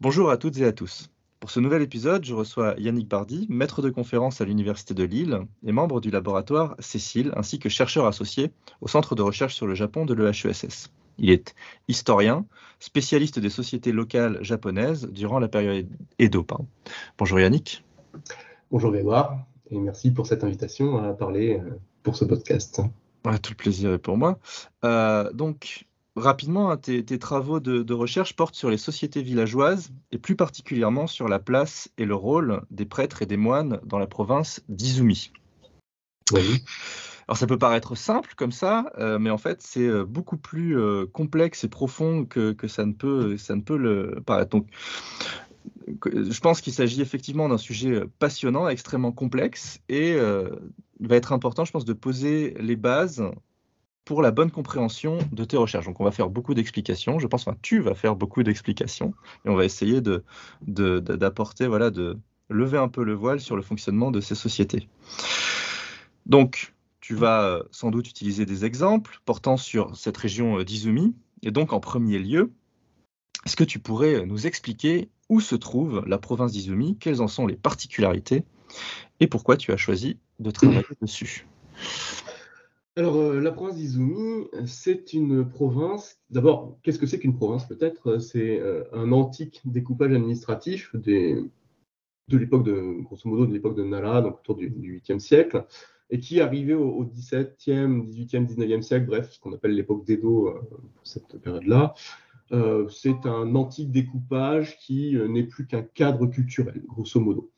Bonjour à toutes et à tous. Pour ce nouvel épisode, je reçois Yannick Bardy, maître de conférence à l'Université de Lille et membre du laboratoire Cécile, ainsi que chercheur associé au Centre de recherche sur le Japon de l'EHESS. Il est historien, spécialiste des sociétés locales japonaises durant la période Edo. Bonjour Yannick. Bonjour Grégoire, et merci pour cette invitation à parler euh, pour ce podcast. tout le plaisir est pour moi. Euh, donc, rapidement, hein, tes, travaux de, recherche portent sur les sociétés villageoises et plus particulièrement sur la place et le rôle des prêtres et des moines dans la province d'Izumi. Oui. Alors ça peut paraître simple comme ça, euh, mais en fait c'est euh, beaucoup plus euh, complexe et profond que, ça, ne peut, ça ne peut le paraître. Donc, je pense qu'il s'agit effectivement d'un sujet passionnant, extrêmement complexe, et il va être important, je pense, de poser les bases pour la bonne compréhension de tes recherches. Donc, on va faire beaucoup d'explications. Je pense, enfin, tu vas faire beaucoup d'explications et on va essayer de, d'apporter, voilà, de lever un peu le voile sur le fonctionnement de ces sociétés. Donc, tu vas euh, sans doute utiliser des exemples portant sur cette région euh, d'Izumi. Et donc, en premier lieu, est-ce que tu pourrais nous expliquer où se trouve la province d'Izumi, quelles en sont les particularités et pourquoi tu as choisi de travailler dessus? Alors, euh, la province d'Izumi, c'est une province. D'abord, qu'est-ce que c'est qu'une province peut-être? C'est euh, un antique découpage administratif de l'époque de, grosso modo, de l'époque de Nara, donc autour du, 8e siècle, et qui arrivait au, au 17e, 18e, 19e siècle, bref, ce qu'on appelle l'époque d'Edo euh, pour cette période-là. c'est un antique découpage qui n'est plus qu'un cadre culturel, grosso modo.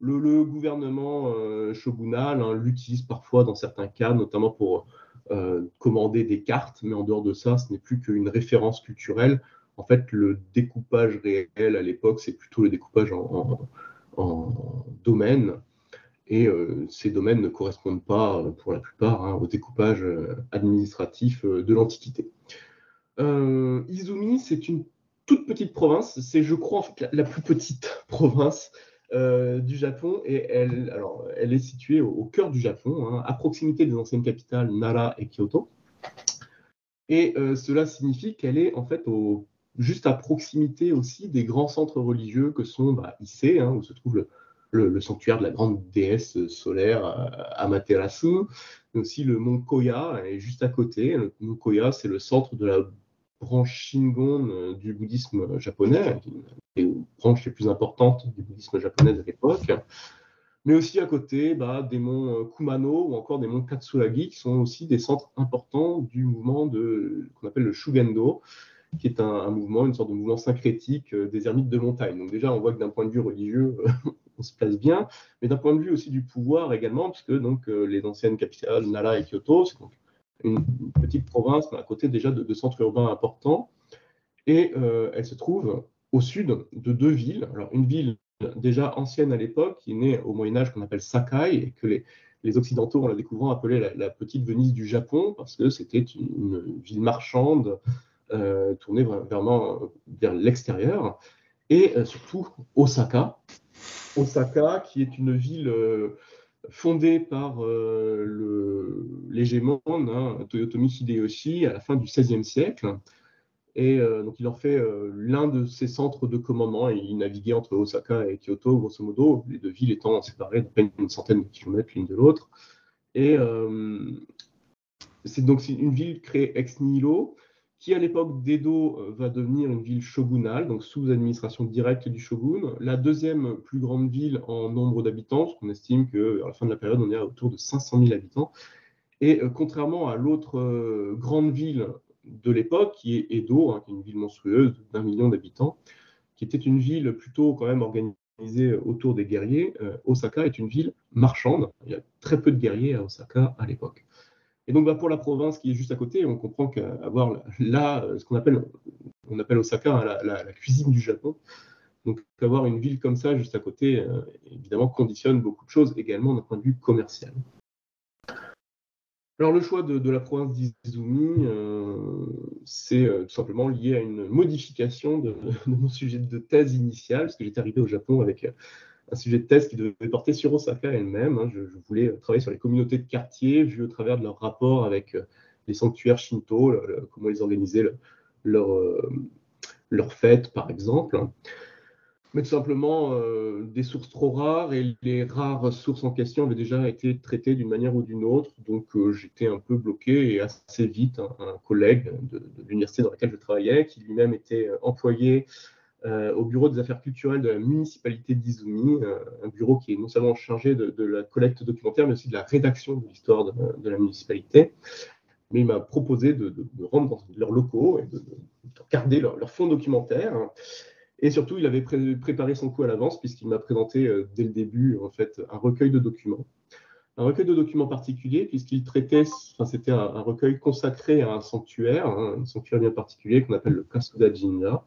Le, gouvernement euh, shogunal hein, l'utilise parfois dans certains cas, notamment pour euh, commander des cartes, mais en dehors de ça, ce n'est plus qu'une référence culturelle. En fait, le découpage réel à l'époque, c'est plutôt le découpage en, domaines. Et euh, ces domaines ne correspondent pas, pour la plupart, hein, au découpage administratif de l'Antiquité. Izumi, c'est une toute petite province. C'est, je crois, en fait, la plus petite province du Japon et elle, alors, elle est située au, cœur du Japon, hein, à proximité des anciennes capitales Nara et Kyoto. Et euh, cela signifie qu'elle est en fait juste à proximité aussi des grands centres religieux que sont bah, Issei, hein, où se trouve le, sanctuaire de la grande déesse solaire euh, Amaterasu, mais aussi le mont Koya est juste à côté. Le mont Koya, c'est le centre de la branche Shingon euh, du bouddhisme japonais, les branches les plus importantes du bouddhisme japonais à l'époque, mais aussi à côté bah, des monts euh, Kumano ou encore des monts Katsuragi, qui sont aussi des centres importants du mouvement qu'on appelle le Shugendo, qui est un, mouvement, une sorte de mouvement syncrétique euh, des ermites de montagne. Donc déjà, on voit que d'un point de vue religieux, on se place bien, mais d'un point de vue aussi du pouvoir également, puisque donc, les anciennes capitales, Nara et Kyoto, c'est donc une petite province, mais à côté déjà de, centres urbains importants. Et euh, elle se trouve au sud de deux villes. Alors, une ville déjà ancienne à l'époque, qui est née au Moyen-Âge, qu'on appelle Sakai, et que les, Occidentaux, en la découvrant, appelaient la, petite Venise du Japon, parce que c'était une, ville marchande euh, tournée vraiment vers l'extérieur. Et euh, surtout Osaka. Osaka, qui est une ville fondé par euh, l'hégémon hein, Toyotomi Hideyoshi à la fin du XVIe siècle. Et euh, donc, il en fait euh, l'un de ses centres de commandement et il naviguait entre Osaka et Kyoto, grosso modo, les deux villes étant séparées d'à peine une centaine de kilomètres l'une de l'autre. Et c'est donc une ville créée ex nihilo qui à l'époque d'Edo euh, va devenir une ville shogunale, donc sous administration directe du shogun. La deuxième plus grande ville en nombre d'habitants, parce estime qu'à la fin de la période, on est autour de 500 000 habitants. Et euh, contrairement à l'autre euh, grande ville de l'époque, qui est Edo, hein, qui est une ville monstrueuse d'un million d'habitants, qui était une ville plutôt quand même organisée autour des guerriers, Osaka est une ville marchande. Il y a très peu de guerriers à Osaka à l'époque. Et donc, bah, pour la province qui est juste à côté, on comprend qu'avoir là, ce qu'on appelle, on appelle Osaka hein, la, cuisine du Japon, donc avoir une ville comme ça juste à côté, euh, évidemment, conditionne beaucoup de choses également d'un point de vue commercial. Alors le choix de, la province d'Izumi, euh, c'est euh, tout simplement lié à une modification de, mon sujet de thèse initial, parce que j'étais arrivé au Japon avec un sujet de thèse qui devait porter sur Osaka elle-même. Hein. Je, voulais travailler sur les communautés de quartier, vu au travers de leur rapport avec euh, les sanctuaires shinto, comment ils organisaient leur, euh, leur fête, par exemple. Mais tout simplement euh, des sources trop rares et les rares sources en question avaient déjà été traitées d'une manière ou d'une autre. Donc euh, j'étais un peu bloqué et assez vite, un, collègue de, l'université dans laquelle je travaillais, qui lui-même était euh, employé au bureau des affaires culturelles de la municipalité d'Izumi, un bureau qui est non seulement chargé de, la collecte documentaire, mais aussi de la rédaction de l'histoire de, la municipalité. Mais il m'a proposé de, rendre dans leurs locaux et de, garder leur, leur fonds documentaire. Et surtout, il avait préparé son coup à l'avance puisqu'il m'a présenté euh, dès le début en fait un recueil de documents. Un recueil de documents particulier puisqu'il traitait, enfin, c'était un, recueil consacré à un sanctuaire, hein, un sanctuaire bien particulier qu'on appelle le Kasuda Jinja,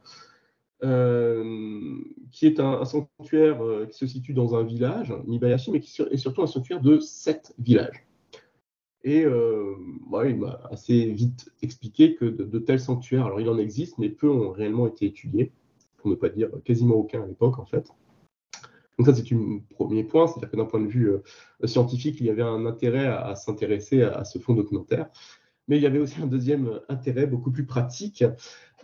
euh, qui est un, sanctuaire euh, qui se situe dans un village, Mibayashi, mais qui est surtout un sanctuaire de sept villages. Et il m'a assez vite expliqué que de, tels sanctuaires, alors il en existe, mais peu ont réellement été étudiés pour ne pas dire quasiment aucun à l'époque en fait. Donc ça, c'est un premier point, c'est-à-dire que d'un point de vue euh, scientifique, il y avait un intérêt à, s'intéresser à, ce fonds documentaire. Mais il y avait aussi un deuxième intérêt beaucoup plus pratique,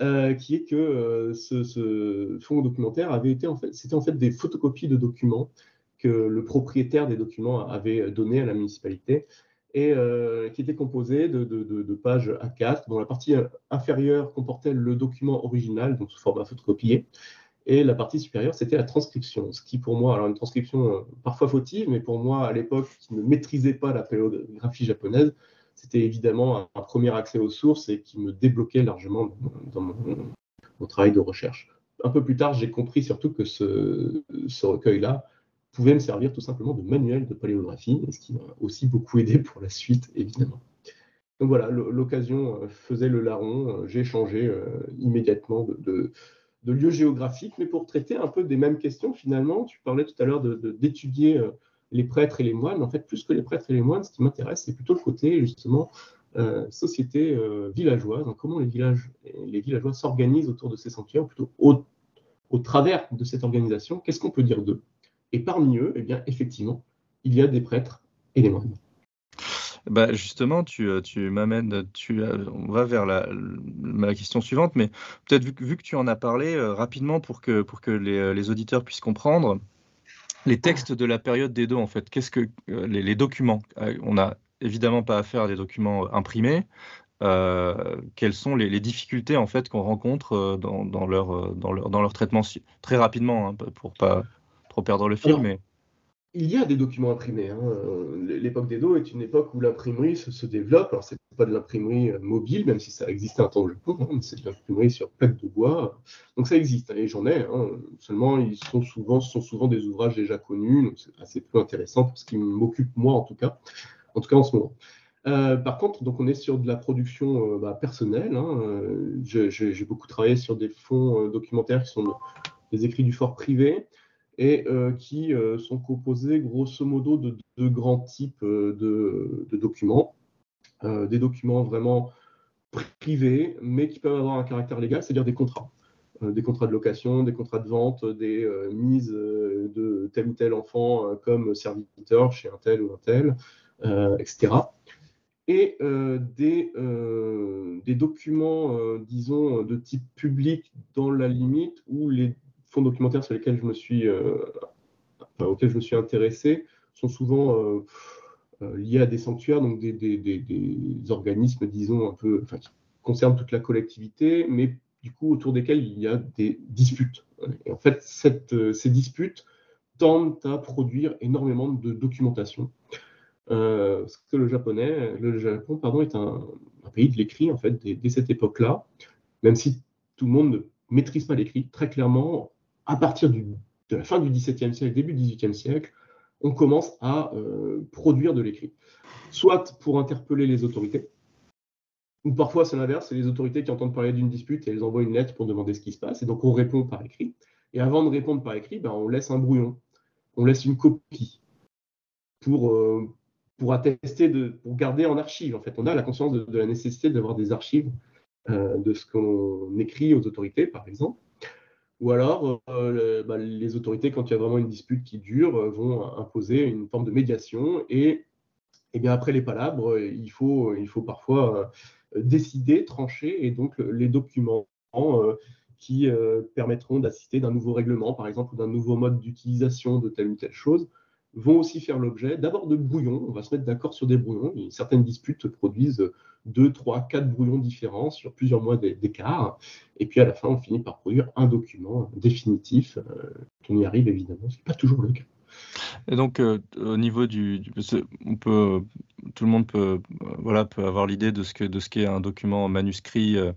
euh, qui est que euh, ce, fonds documentaire avait été en fait, c'était en fait des photocopies de documents que le propriétaire des documents avait donné à la municipalité et euh, qui était composé de, pages A4, dont la partie inférieure comportait le document original, donc sous format photocopié, et la partie supérieure, c'était la transcription. Ce qui, pour moi, alors une transcription euh, parfois fautive, mais pour moi, à l'époque, qui ne maîtrisait pas la paléographie japonaise, c'était évidemment un, premier accès aux sources et qui me débloquait largement dans, mon, travail de recherche. Un peu plus tard, j'ai compris surtout que ce recueil-là pouvait me servir tout simplement de manuel de paléographie, ce qui m'a aussi beaucoup aidé pour la suite, évidemment. Donc voilà, l'occasion euh, faisait le larron. Euh, j'ai changé euh, immédiatement de, lieu géographique, mais pour traiter un peu des mêmes questions, finalement, tu parlais tout à l'heure d'étudier les prêtres et les moines. En fait, plus que les prêtres et les moines, ce qui m'intéresse, c'est plutôt le côté, justement, société villageoise, comment les, villages, les villageois s'organisent autour de ces sanctuaires, plutôt au, au travers de cette organisation. Qu'est-ce qu'on peut dire d'eux? Et parmi eux, eh bien, effectivement, il y a des prêtres et des moines. Bah justement, tu, euh, tu m'amènes, tu, euh, on va vers la, la question suivante, mais peut-être vu, vu, que tu en as parlé euh, rapidement pour que, pour que les, les, auditeurs puissent comprendre, les textes de la période des deux, en fait, qu'est-ce que les, documents On n'a évidemment pas affaire à des documents imprimés. quelles sont les, les, difficultés en fait qu'on rencontre dans, dans, leur, dans, leur, dans leur traitement très rapidement hein, pour pas trop perdre le fil, mais. Il y a des documents imprimés. Hein. L'époque d'Edo est une époque où l'imprimerie se, développe. Alors, c'est pas de l'imprimerie euh, mobile, même si ça existait un temps au Japon, hein, c'est de l'imprimerie sur plaque de bois. Donc, ça existe, hein, et j'en ai. Seulement, ils sont souvent, ce sont souvent des ouvrages déjà connus, donc c'est assez peu intéressant pour ce qui m'occupe, moi, en tout cas. En tout cas, en ce moment. Euh, par contre, donc on est sur de la production euh, bah, personnelle. J'ai beaucoup travaillé sur des fonds documentaires qui sont des écrits du fort privé et euh, qui euh, sont composés grosso modo de deux grands types euh, de, documents. des documents vraiment privés, mais qui peuvent avoir un caractère légal, c'est-à-dire des contrats. des contrats de location, des contrats de vente, des mises de tel ou tel enfant comme serviteur chez un tel ou un tel, etc et des, des, documents, disons, de type public dans la limite où les fonds documentaires sur lesquels je me suis, euh, intéressé sont souvent euh, euh, liés à des sanctuaires, donc des, organismes, disons, un peu, enfin, qui concernent toute la collectivité, mais du coup autour desquels il y a des disputes. Et en fait, ces disputes tendent à produire énormément de documentation. parce que le japonais, le Japon, pardon, est un, pays de l'écrit en fait dès cette époque-là, même si tout le monde ne maîtrise pas l'écrit. Très clairement, à partir de la fin du XVIIe siècle, début du XVIIIe siècle, on commence à euh, produire de l'écrit. Soit pour interpeller les autorités, ou parfois c'est l'inverse, c'est les autorités qui entendent parler d'une dispute et elles envoient une lettre pour demander ce qui se passe, et donc on répond par écrit. Et avant de répondre par écrit, ben, on laisse un brouillon, on laisse une copie pour, euh, attester, pour garder en archive. En fait, on a la conscience de, la nécessité d'avoir des archives euh, de ce qu'on écrit aux autorités, par exemple. Ou alors, euh, bah, les autorités, quand il y a vraiment une dispute qui dure, euh, vont imposer une forme de médiation. Et, eh bien après les palabres, euh, il faut, il faut parfois décider, trancher. Et donc, les documents qui permettront d'assister d'un nouveau règlement, par exemple, d'un nouveau mode d'utilisation de telle ou telle chose, vont aussi faire l'objet d'abord de brouillons. On va se mettre d'accord sur des brouillons. certaines disputes produisent deux, trois, quatre brouillons différents sur plusieurs mois d'écart. Et puis à la fin, on finit par produire un document définitif. on y arrive évidemment, ce n'est pas toujours le cas. Et donc, euh, au niveau du, on peut, tout le monde peut, voilà, peut avoir l'idée de ce que de ce qu'est un document manuscrit euh,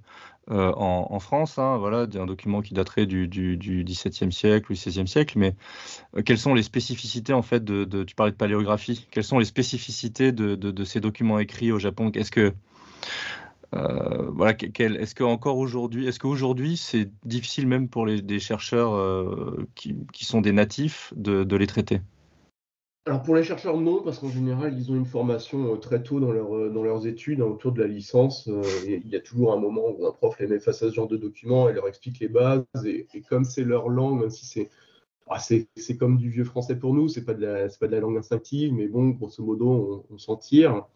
euh, en, France, hein, voilà, un document qui daterait du, XVIIe siècle ou XVIe siècle. Mais quelles sont les spécificités en fait de, tu parlais de paléographie, quelles sont les spécificités de, ces documents écrits au Japon? Est-ce que euh, voilà, est-ce qu'encore aujourd'hui, est-ce qu'aujourd'hui c'est difficile même pour des chercheurs euh, qui, sont des natifs de, les traiter? Alors pour les chercheurs, non, parce qu'en général, ils ont une formation euh, très tôt dans, leur, dans leurs études, hein, autour de la licence. il y a toujours un moment où un prof les met face à ce genre de documents et leur explique les bases. Et, comme c'est leur langue, même si ah, c'est c'est comme du vieux français pour nous, c'est pas de la, pas de la langue instinctive, mais bon, grosso modo, on, s'en tire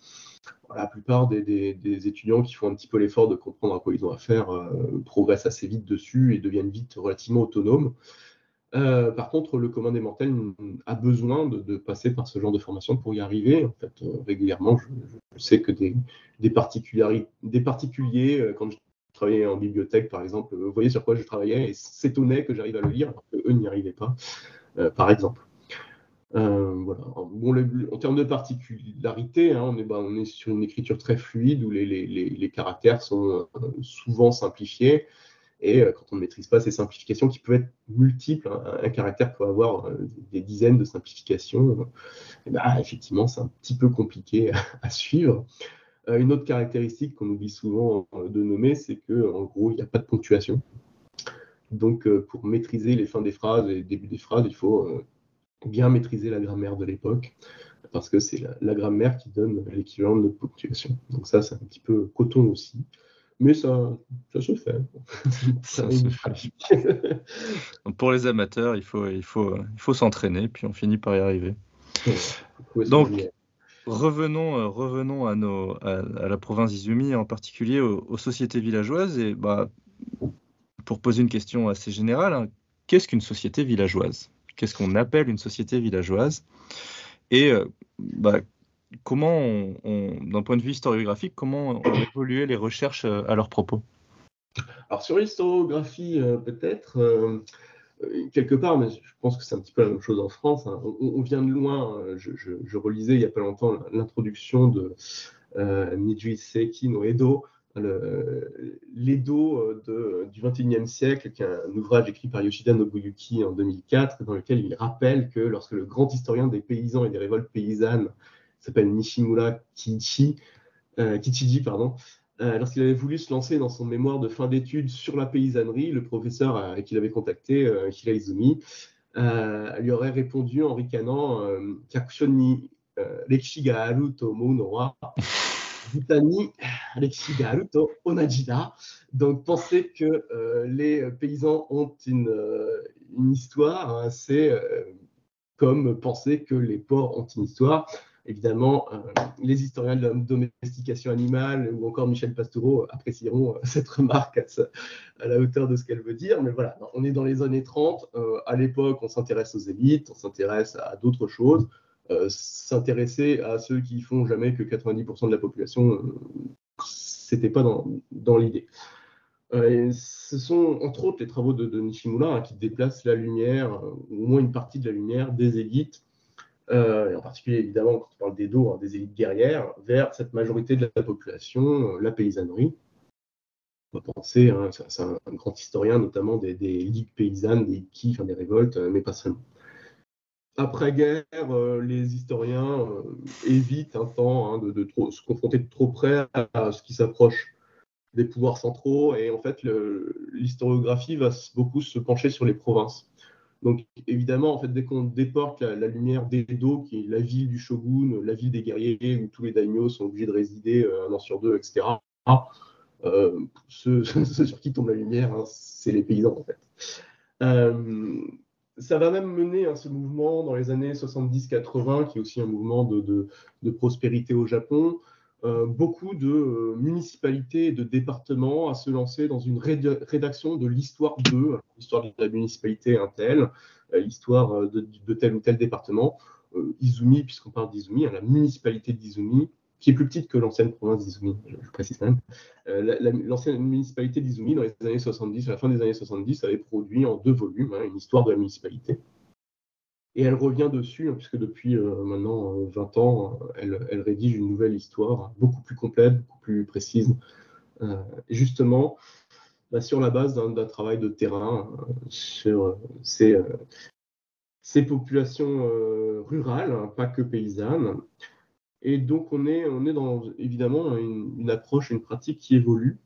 la plupart des, étudiants qui font un petit peu l'effort de comprendre à quoi ils ont affaire euh, progressent assez vite dessus et deviennent vite relativement autonomes. Euh, par contre, le commun des mortels a besoin de, passer par ce genre de formation pour y arriver. En fait, euh, régulièrement, je, sais que des, particuliers, quand je travaillais en bibliothèque, par exemple, vous voyez sur quoi je travaillais et s'étonnaient que j'arrive à le lire, alors qu'eux n'y arrivaient pas, par exemple. Euh, en termes de particularité, hein, on, est, bah, on, est, sur une écriture très fluide où les, caractères sont euh, souvent simplifiés. Et euh, quand on ne maîtrise pas ces simplifications, qui peuvent être multiples, hein, un caractère peut avoir des dizaines de simplifications, et bah, effectivement, c'est un petit peu compliqué à, suivre. une autre caractéristique qu'on oublie souvent de nommer, c'est qu'en gros, il n'y a pas de ponctuation. Donc, pour maîtriser les fins des phrases et les débuts des phrases, il faut bien maîtriser la grammaire de l'époque, parce que c'est la, grammaire qui donne l'équivalent de notre ponctuation. Donc ça, c'est un petit peu coton aussi. Mais ça, ça se fait. ça se fait. Pour les amateurs, il faut, il faut, il faut s'entraîner, puis on finit par y arriver. Donc, revenons, euh, revenons à, nos, à, la province d'Izumi, en particulier aux, sociétés villageoises. Et bah, pour poser une question assez générale, hein, qu'est-ce qu'une société villageoise? Qu'est-ce qu'on appelle une société villageoise? Et euh, bah, comment, d'un point de vue historiographique, comment ont évolué les recherches euh, à leur propos? Alors sur l'historiographie, euh, peut-être, quelque part, mais je pense que c'est un petit peu la même chose en France, hein. on, vient de loin, je, relisais il n'y a pas longtemps l'introduction de Niji Seiki no Edo, l'Edo euh, du XXIe siècle, qui est un ouvrage écrit par Yoshida Nobuyuki en 2004, dans lequel il rappelle que lorsque le grand historien des paysans et des révoltes paysannes s'appelle Nishimura Kichi, euh, Kichiji, pardon, euh, lorsqu'il avait voulu se lancer dans son mémoire de fin d'études sur la paysannerie, le professeur qu'il avait contacté, Hiraizumi, lui aurait répondu en ricanant ga aru to mou no wa. Donc, penser que euh, les paysans ont une, euh, histoire, hein, c'est euh, comme penser que les porcs ont une histoire. Évidemment, les historiens de la domestication animale ou encore Michel Pastoureau apprécieront cette remarque à, la hauteur de ce qu'elle veut dire. Mais voilà, on est dans les années 30. à l'époque, on s'intéresse aux élites, on s'intéresse à d'autres choses. Euh, s'intéresser à ceux qui font jamais que 90% de la population, euh, c'était pas dans, l'idée. Euh, ce sont entre autres les travaux de, Nishimura hein, qui déplacent la lumière, ou au moins une partie de la lumière des élites, et en particulier évidemment quand on parle des dos, hein, des élites guerrières, vers cette majorité de la population, la paysannerie. On va penser, hein, c'est un, grand historien notamment des, ligues paysannes, des qui, des révoltes, mais pas seulement après-guerre, euh, les historiens euh, évitent un temps hein, de, se confronter de trop près à, ce qui s'approche des pouvoirs centraux. Et en fait, l'historiographie va beaucoup se pencher sur les provinces. Donc, évidemment, en fait, dès qu'on déporte la, lumière d'Edo, qui est la ville du shogun, la ville des guerriers, où tous les daimyos sont obligés de résider euh, un an sur deux, etc., ceux, sur qui tombe la lumière, hein, c'est les paysans, en fait ça va même mener à ce mouvement dans les années 70-80, qui est aussi un mouvement de, prospérité au Japon, beaucoup de municipalités et de départements à se lancer dans une rédaction de l'histoire d'eux, l'histoire de la municipalité un tel, l'histoire de, tel ou tel département. Izumi, puisqu'on parle d'Izumi, hein, la municipalité d'Izumi, qui est plus petite que l'ancienne province d'Izumi, je, précise même. Euh, l'ancienne municipalité d'Izumi, dans les années 70, à la fin des années 70, avait produit en deux volumes hein, une histoire de la municipalité. Et elle revient dessus, hein, puisque depuis euh, maintenant 20 euh, ans, elle, rédige une nouvelle histoire, beaucoup plus complète, beaucoup plus précise. justement, bah, sur la base d'un travail de terrain sur ces, ces populations rurales, hein, pas que paysannes, et donc, on est, on est dans évidemment une, approche, une pratique qui évolue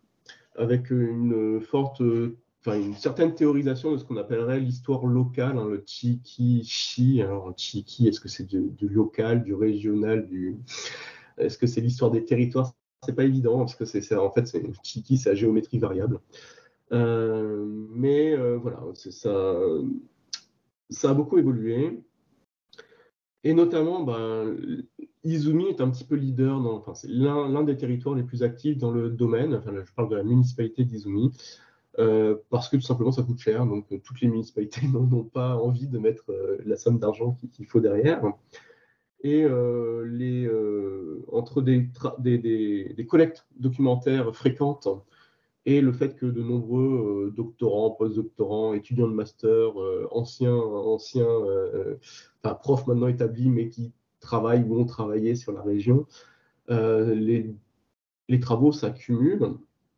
avec une forte, enfin, une certaine théorisation de ce qu'on appellerait l'histoire locale, hein, le Chiki-Chi. Alors, Chiki, est-ce que c'est du, local, du régional, du... est-ce que c'est l'histoire des territoires? C'est pas évident, parce que c'est en fait, c'est Chiki, la géométrie variable. Euh, mais euh, voilà, ça, a beaucoup évolué. Et notamment, ben, Izumi est un petit peu leader, enfin, c'est l'un des territoires les plus actifs dans le domaine. Enfin, je parle de la municipalité d'Izumi, euh, parce que tout simplement ça coûte cher. Donc, toutes les municipalités n'ont pas envie de mettre la somme d'argent qu'il faut derrière. Et les, entre des, des, collectes documentaires fréquentes et le fait que de nombreux doctorants, post-doctorants, étudiants de master, anciens, anciens enfin, profs maintenant établis, mais qui travaillent ou ont travaillé sur la région, euh, les, les, travaux s'accumulent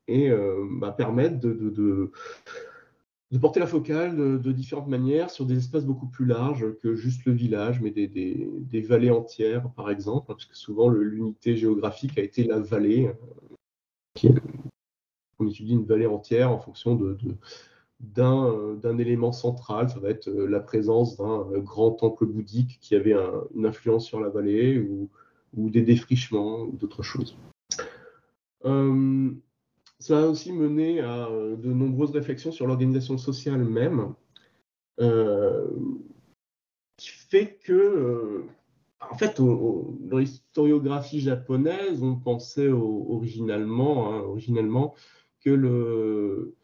et euh, bah, permettent de, porter la focale de, différentes manières sur des espaces beaucoup plus larges que juste le village, mais des, des, des vallées entières, par exemple, parce que souvent l'unité géographique a été la vallée. Qui, on étudie une vallée entière en fonction de, euh, d'un élément central. Ça va être euh, la présence d'un euh, grand temple bouddhique qui avait une influence sur la vallée ou, des défrichements ou d'autres choses. Ça a aussi mené à de nombreuses réflexions sur l'organisation sociale même, qui fait que, en fait, dans l'historiographie japonaise, on pensait originalement, hein, originellement que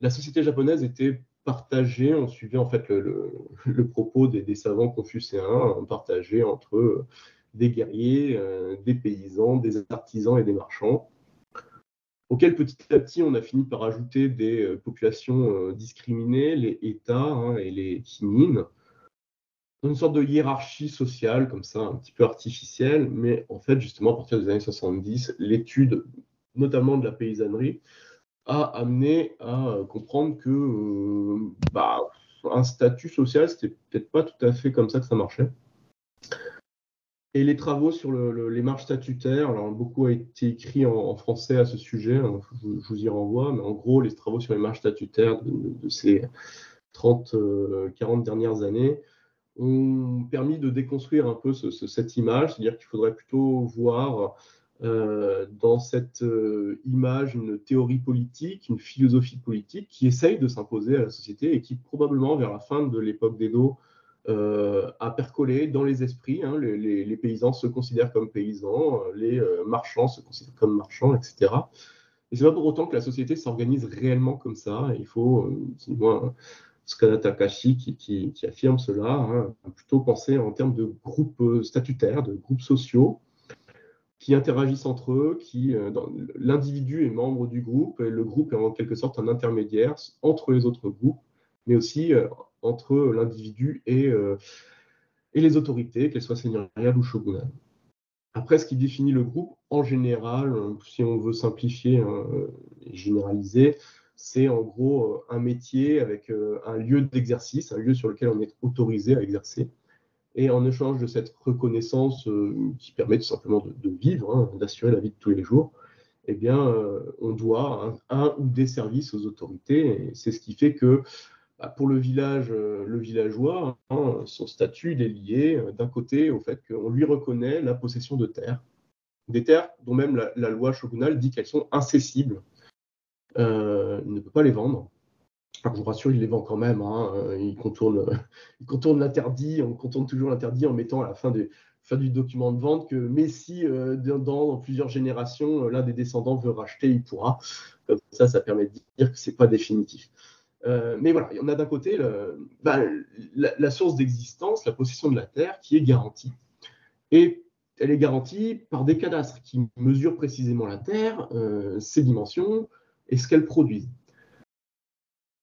la société japonaise était partagée, on suivait en fait le, propos des, savants confucéens, partagée entre euh, des guerriers, euh, des paysans, des artisans et des marchands, auxquels petit à petit on a fini par ajouter des euh, populations discriminées, les États hein, et les Kinin, dans une sorte de hiérarchie sociale comme ça, un petit peu artificielle, mais en fait justement à partir des années 70, l'étude notamment de la paysannerie, a amené à comprendre que euh, bah, un statut social, c'était peut-être pas tout à fait comme ça que ça marchait. Et les travaux sur les marges statutaires, beaucoup a été écrit en, français à ce sujet, hein, je, vous y renvoie, mais en gros, les travaux sur les marges statutaires de, ces 30, 40 euh, dernières années ont permis de déconstruire un peu cette image, c'est-à-dire qu'il faudrait plutôt voir euh, dans cette euh, image une théorie politique, une philosophie politique qui essaye de s'imposer à la société et qui probablement vers la fin de l'époque d'Edo euh, a percolé dans les esprits. Hein. les, paysans se considèrent comme paysans, les marchands se considèrent comme marchands, etc. Et c'est pas pour autant que la société s'organise réellement comme ça. Il faut, c'est moi, Skada Takashi qui, qui, affirme cela, hein, plutôt penser en termes de groupes statutaires, de groupes sociaux, qui interagissent entre eux, qui euh, l'individu est membre du groupe et le groupe est en quelque sorte un intermédiaire entre les autres groupes, mais aussi euh, entre l'individu et, euh, et les autorités, qu'elles soient seigneuriales ou shogunales. Après, ce qui définit le groupe, en général, si on veut simplifier hein, et généraliser, c'est en gros un métier avec un lieu d'exercice, un lieu sur lequel on est autorisé à exercer. Et en échange de cette reconnaissance euh, qui permet tout simplement de, vivre, hein, d'assurer la vie de tous les jours, eh bien, euh, on doit un, ou des services aux autorités. C'est ce qui fait que bah, pour le village, euh, le villageois, hein, son statut est lié d'un côté au fait qu'on lui reconnaît la possession de terres, des terres dont même la, loi shogunale dit qu'elles sont incessibles. il ne peut pas les vendre je vous rassure, il les vend quand même. Hein. Il contourne, l'interdit, on contourne toujours l'interdit en mettant à la fin, du document de vente que Messi, dans, plusieurs générations, l'un des descendants veut racheter, il pourra. Comme ça, ça permet de dire que c'est pas définitif. Mais voilà, on a d'un côté bah, la, source d'existence, la possession de la terre, qui est garantie. Et elle est garantie par des cadastres qui mesurent précisément la terre, ses dimensions et ce qu'elle produit.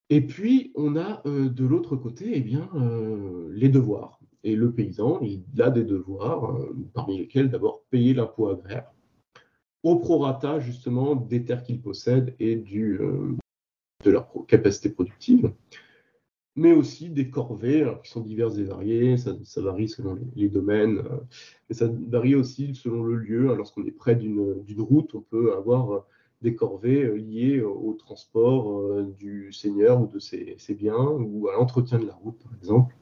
Et puis, on a euh, de l'autre côté eh bien, euh, les devoirs. Et le paysan, il a des devoirs, euh, parmi lesquels d'abord payer l'impôt agraire, au prorata justement des terres qu'il possède et du, de leur capacité productive, mais aussi des corvées qui sont diverses et variées, ça, varie selon les, domaines, et ça varie aussi selon le lieu. Lorsqu'on est près d'une route, on peut avoir des corvées euh, liées au transport euh, du seigneur ou de ses, biens ou à l'entretien de la route, par exemple.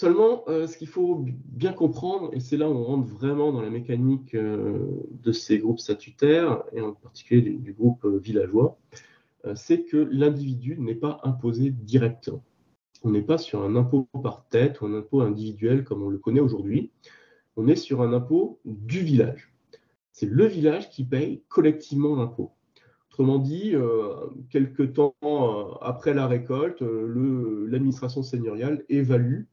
Seulement, euh, ce qu'il faut bien comprendre, et c'est là où on rentre vraiment dans la mécanique de ces groupes statutaires, et en particulier du, groupe villageois, c'est que l'individu n'est pas imposé directement. On n'est pas sur un impôt par tête ou un impôt individuel comme on le connaît aujourd'hui. On est sur un impôt du village c'est le village qui paye collectivement l'impôt. Autrement dit, euh, quelques temps euh, après la récolte, euh, l'administration seigneuriale évalue,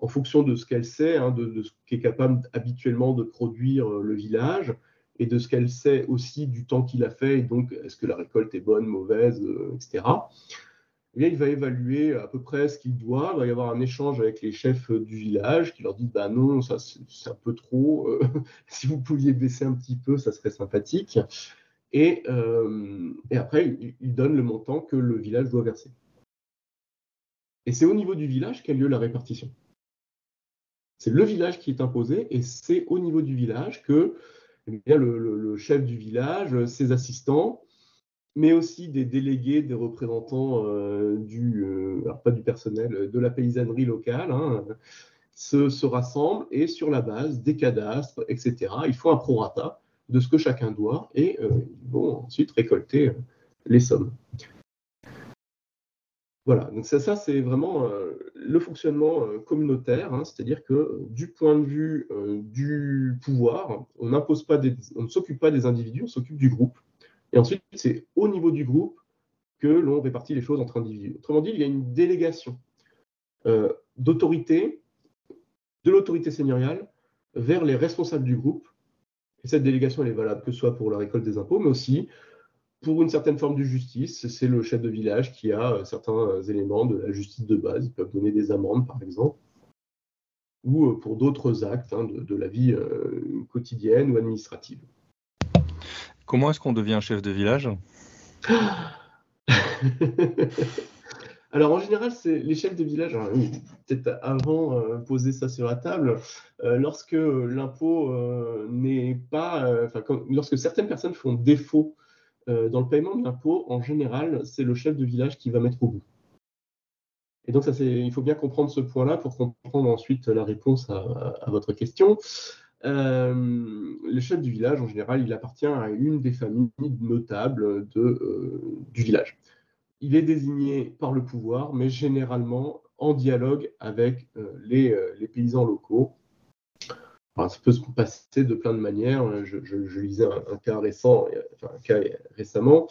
en fonction de ce qu'elle sait, hein, de, ce qu'est capable habituellement de produire le village, et de ce qu'elle sait aussi du temps qu'il a fait, et donc est-ce que la récolte est bonne, mauvaise, etc. Eh il va évaluer à peu près ce qu'il doit. Il va y avoir un échange avec les chefs du village qui leur disent bah non, ça c'est un peu trop. Euh, si vous pouviez baisser un petit peu, ça serait sympathique. Euh, et après, il, donne le montant que le village doit verser. Et c'est au niveau du village qu'a lieu la répartition. C'est le village qui est imposé et c'est au niveau du village que eh le, chef du village, ses assistants, mais aussi des délégués, des représentants euh, du, euh, du personnel, de la paysannerie locale, hein, se, rassemblent et sur la base des cadastres, etc., il faut un prorata de ce que chacun doit et euh, ils vont ensuite récolter les sommes. Voilà, donc ça, ça c'est vraiment le fonctionnement communautaire, hein, c'est-à-dire que du point de vue du pouvoir, on n'impose pas on ne s'occupe pas des individus, on s'occupe du groupe. Et ensuite, c'est au niveau du groupe que l'on répartit les choses entre individus. Autrement dit, il y a une délégation euh, d'autorité, de l'autorité seigneuriale, vers les responsables du groupe. Et cette délégation, elle est valable que ce soit pour la récolte des impôts, mais aussi pour une certaine forme de justice. C'est le chef de village qui a euh, certains euh, éléments de la justice de base. Ils peuvent donner des amendes, par exemple, ou pour d'autres actes hein, de, la vie quotidienne ou administrative. Comment est-ce qu'on devient chef de village? Alors en général, c'est les chefs de village, peut-être avant euh, poser ça sur la table, euh, lorsque l'impôt euh, n'est pas, enfin lorsque certaines personnes font défaut dans le paiement de l'impôt, en général, c'est le chef de village qui va mettre au bout. Et donc ça, il faut bien comprendre ce point-là pour comprendre ensuite la réponse à votre question. Euh, le chef du village, en général, il appartient à une des familles notables euh, du village. Il est désigné par le pouvoir, mais généralement en dialogue avec euh, les, paysans locaux. Ça peut se passer de plein de manières. Je, lisais un, cas récent, enfin, un cas récemment,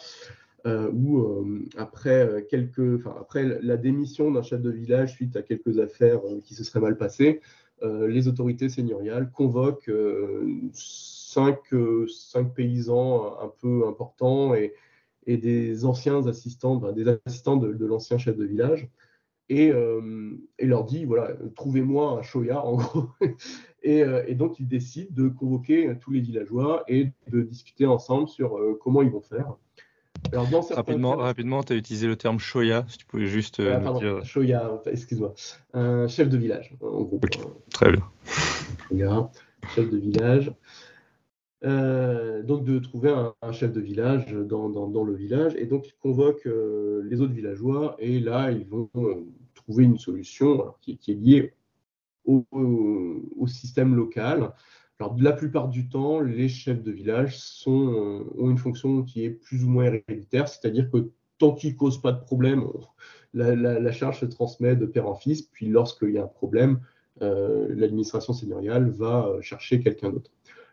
où après, quelques, après la démission d'un chef de village suite à quelques affaires qui se seraient mal passées, euh, les autorités seigneuriales convoquent euh, euh, cinq, paysans un peu importants et, des anciens assistants, ben, des assistants de, l'ancien chef de village, et, leur dit voilà, trouvez-moi un choya en gros. Et, donc ils décident de convoquer tous les villageois et de discuter ensemble sur comment ils vont faire rapidement, rapidement tu as utilisé le terme Shoya, si tu pouvais juste euh, ah, dire... Shoya, excuse-moi. Un chef de village, en gros. Très bien. Shoya, chef de village. Euh, donc de trouver un, chef de village dans, dans, le village et donc ils convoquent euh, les autres villageois et là ils vont trouver une solution qui, qui, est liée au, système local alors, la plupart du temps, les chefs de village euh, ont une fonction qui est plus ou moins héréditaire, c'est-à-dire que tant qu'ils ne causent pas de problème, la, charge se transmet de père en fils, puis lorsqu'il y a un problème, l'administration seigneuriale va chercher quelqu'un d'autre.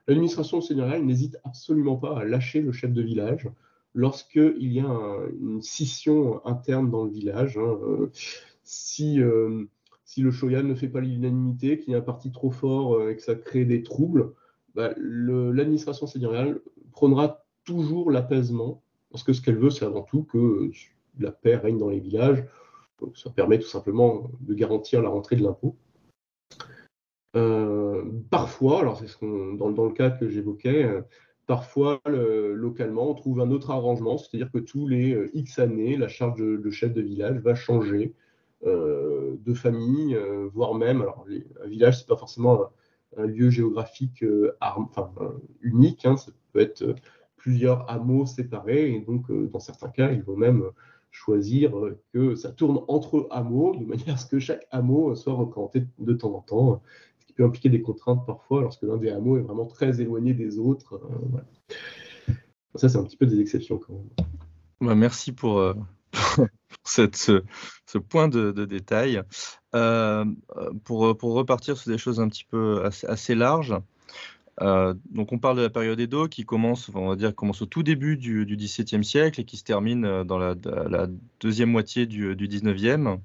L'administration seigneuriale n'hésite absolument pas à lâcher le chef de village lorsqu'il y a une scission interne dans le village. Hein, si, si le shoyan ne fait pas l'unanimité, qu'il y a un parti trop fort et que ça crée des troubles, bah, l'administration seigneuriale prendra toujours l'apaisement, parce que ce qu'elle veut, c'est avant tout que la paix règne dans les villages. ça permet tout simplement de garantir la rentrée de l'impôt. Euh, parfois, alors c'est ce dans, le cas que j'évoquais, euh, parfois localement on trouve un autre arrangement, c'est-à-dire que tous les euh, X années, la charge de, chef de village va changer de famille, voire même, alors un village c'est pas forcément un, lieu géographique unique, hein, ça peut être plusieurs hameaux séparés, et donc dans certains cas ils vont même choisir que ça tourne entre hameaux, de manière à ce que chaque hameau soit représenté de temps en temps peut impliquer des contraintes parfois lorsque l'un des hameaux est vraiment très éloigné des autres. Euh, Ça, c'est un petit peu des exceptions quand même. Bah, merci pour, euh, cette, ce, point de, détail. Euh, pour, pour, repartir sur des choses un petit peu assez, larges, donc on parle de la période Edo qui commence, on va dire, commence au tout début du, XVIIe siècle et qui se termine dans la, deuxième moitié du, XIXe.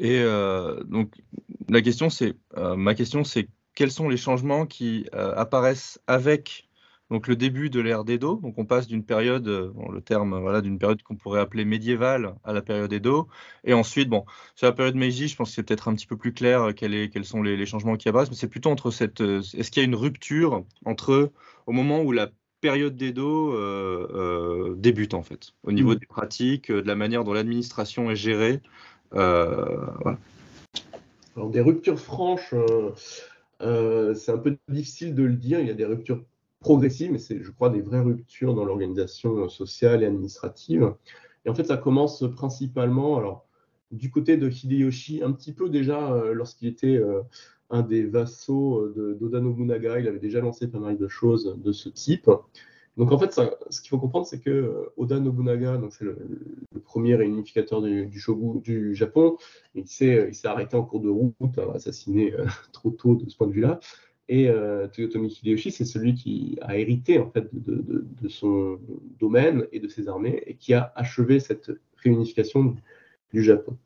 Et donc la question, c'est, euh, ma question, c'est quels sont les changements qui euh, apparaissent avec donc le début de l'ère d'Edo. Donc on passe d'une période, euh, le terme, voilà, d'une période qu'on pourrait appeler médiévale à la période Edo. Et ensuite, bon, sur la période Meiji, je pense que c'est peut-être un petit peu plus clair quels sont les, changements qui apparaissent, mais c'est plutôt entre cette, est-ce qu'il y a une rupture entre au moment où la période d'Edo débute en fait, au niveau mmh. des pratiques, de la manière dont l'administration est gérée. Voilà des ruptures franches, euh, euh, c'est un peu difficile de le dire. Il y a des ruptures progressives, mais c'est, je crois, des vraies ruptures dans l'organisation sociale et administrative. Et en fait, ça commence principalement, alors, du côté de Hideyoshi, un petit peu déjà euh, lorsqu'il était un des vassaux de, d'Oda Nobunaga, il avait déjà lancé pas mal de choses de ce type. Donc en fait, ce qu'il faut comprendre, c'est que euh, Oda Nobunaga, c'est le, premier réunificateur du, shogun du Japon, il s'est, arrêté en cours de route, assassiné euh, trop tôt de ce point de vue-là. Et euh, Toyotomi Hideyoshi, c'est celui qui a hérité en fait de, son domaine et de ses armées et qui a achevé cette réunification du Japon.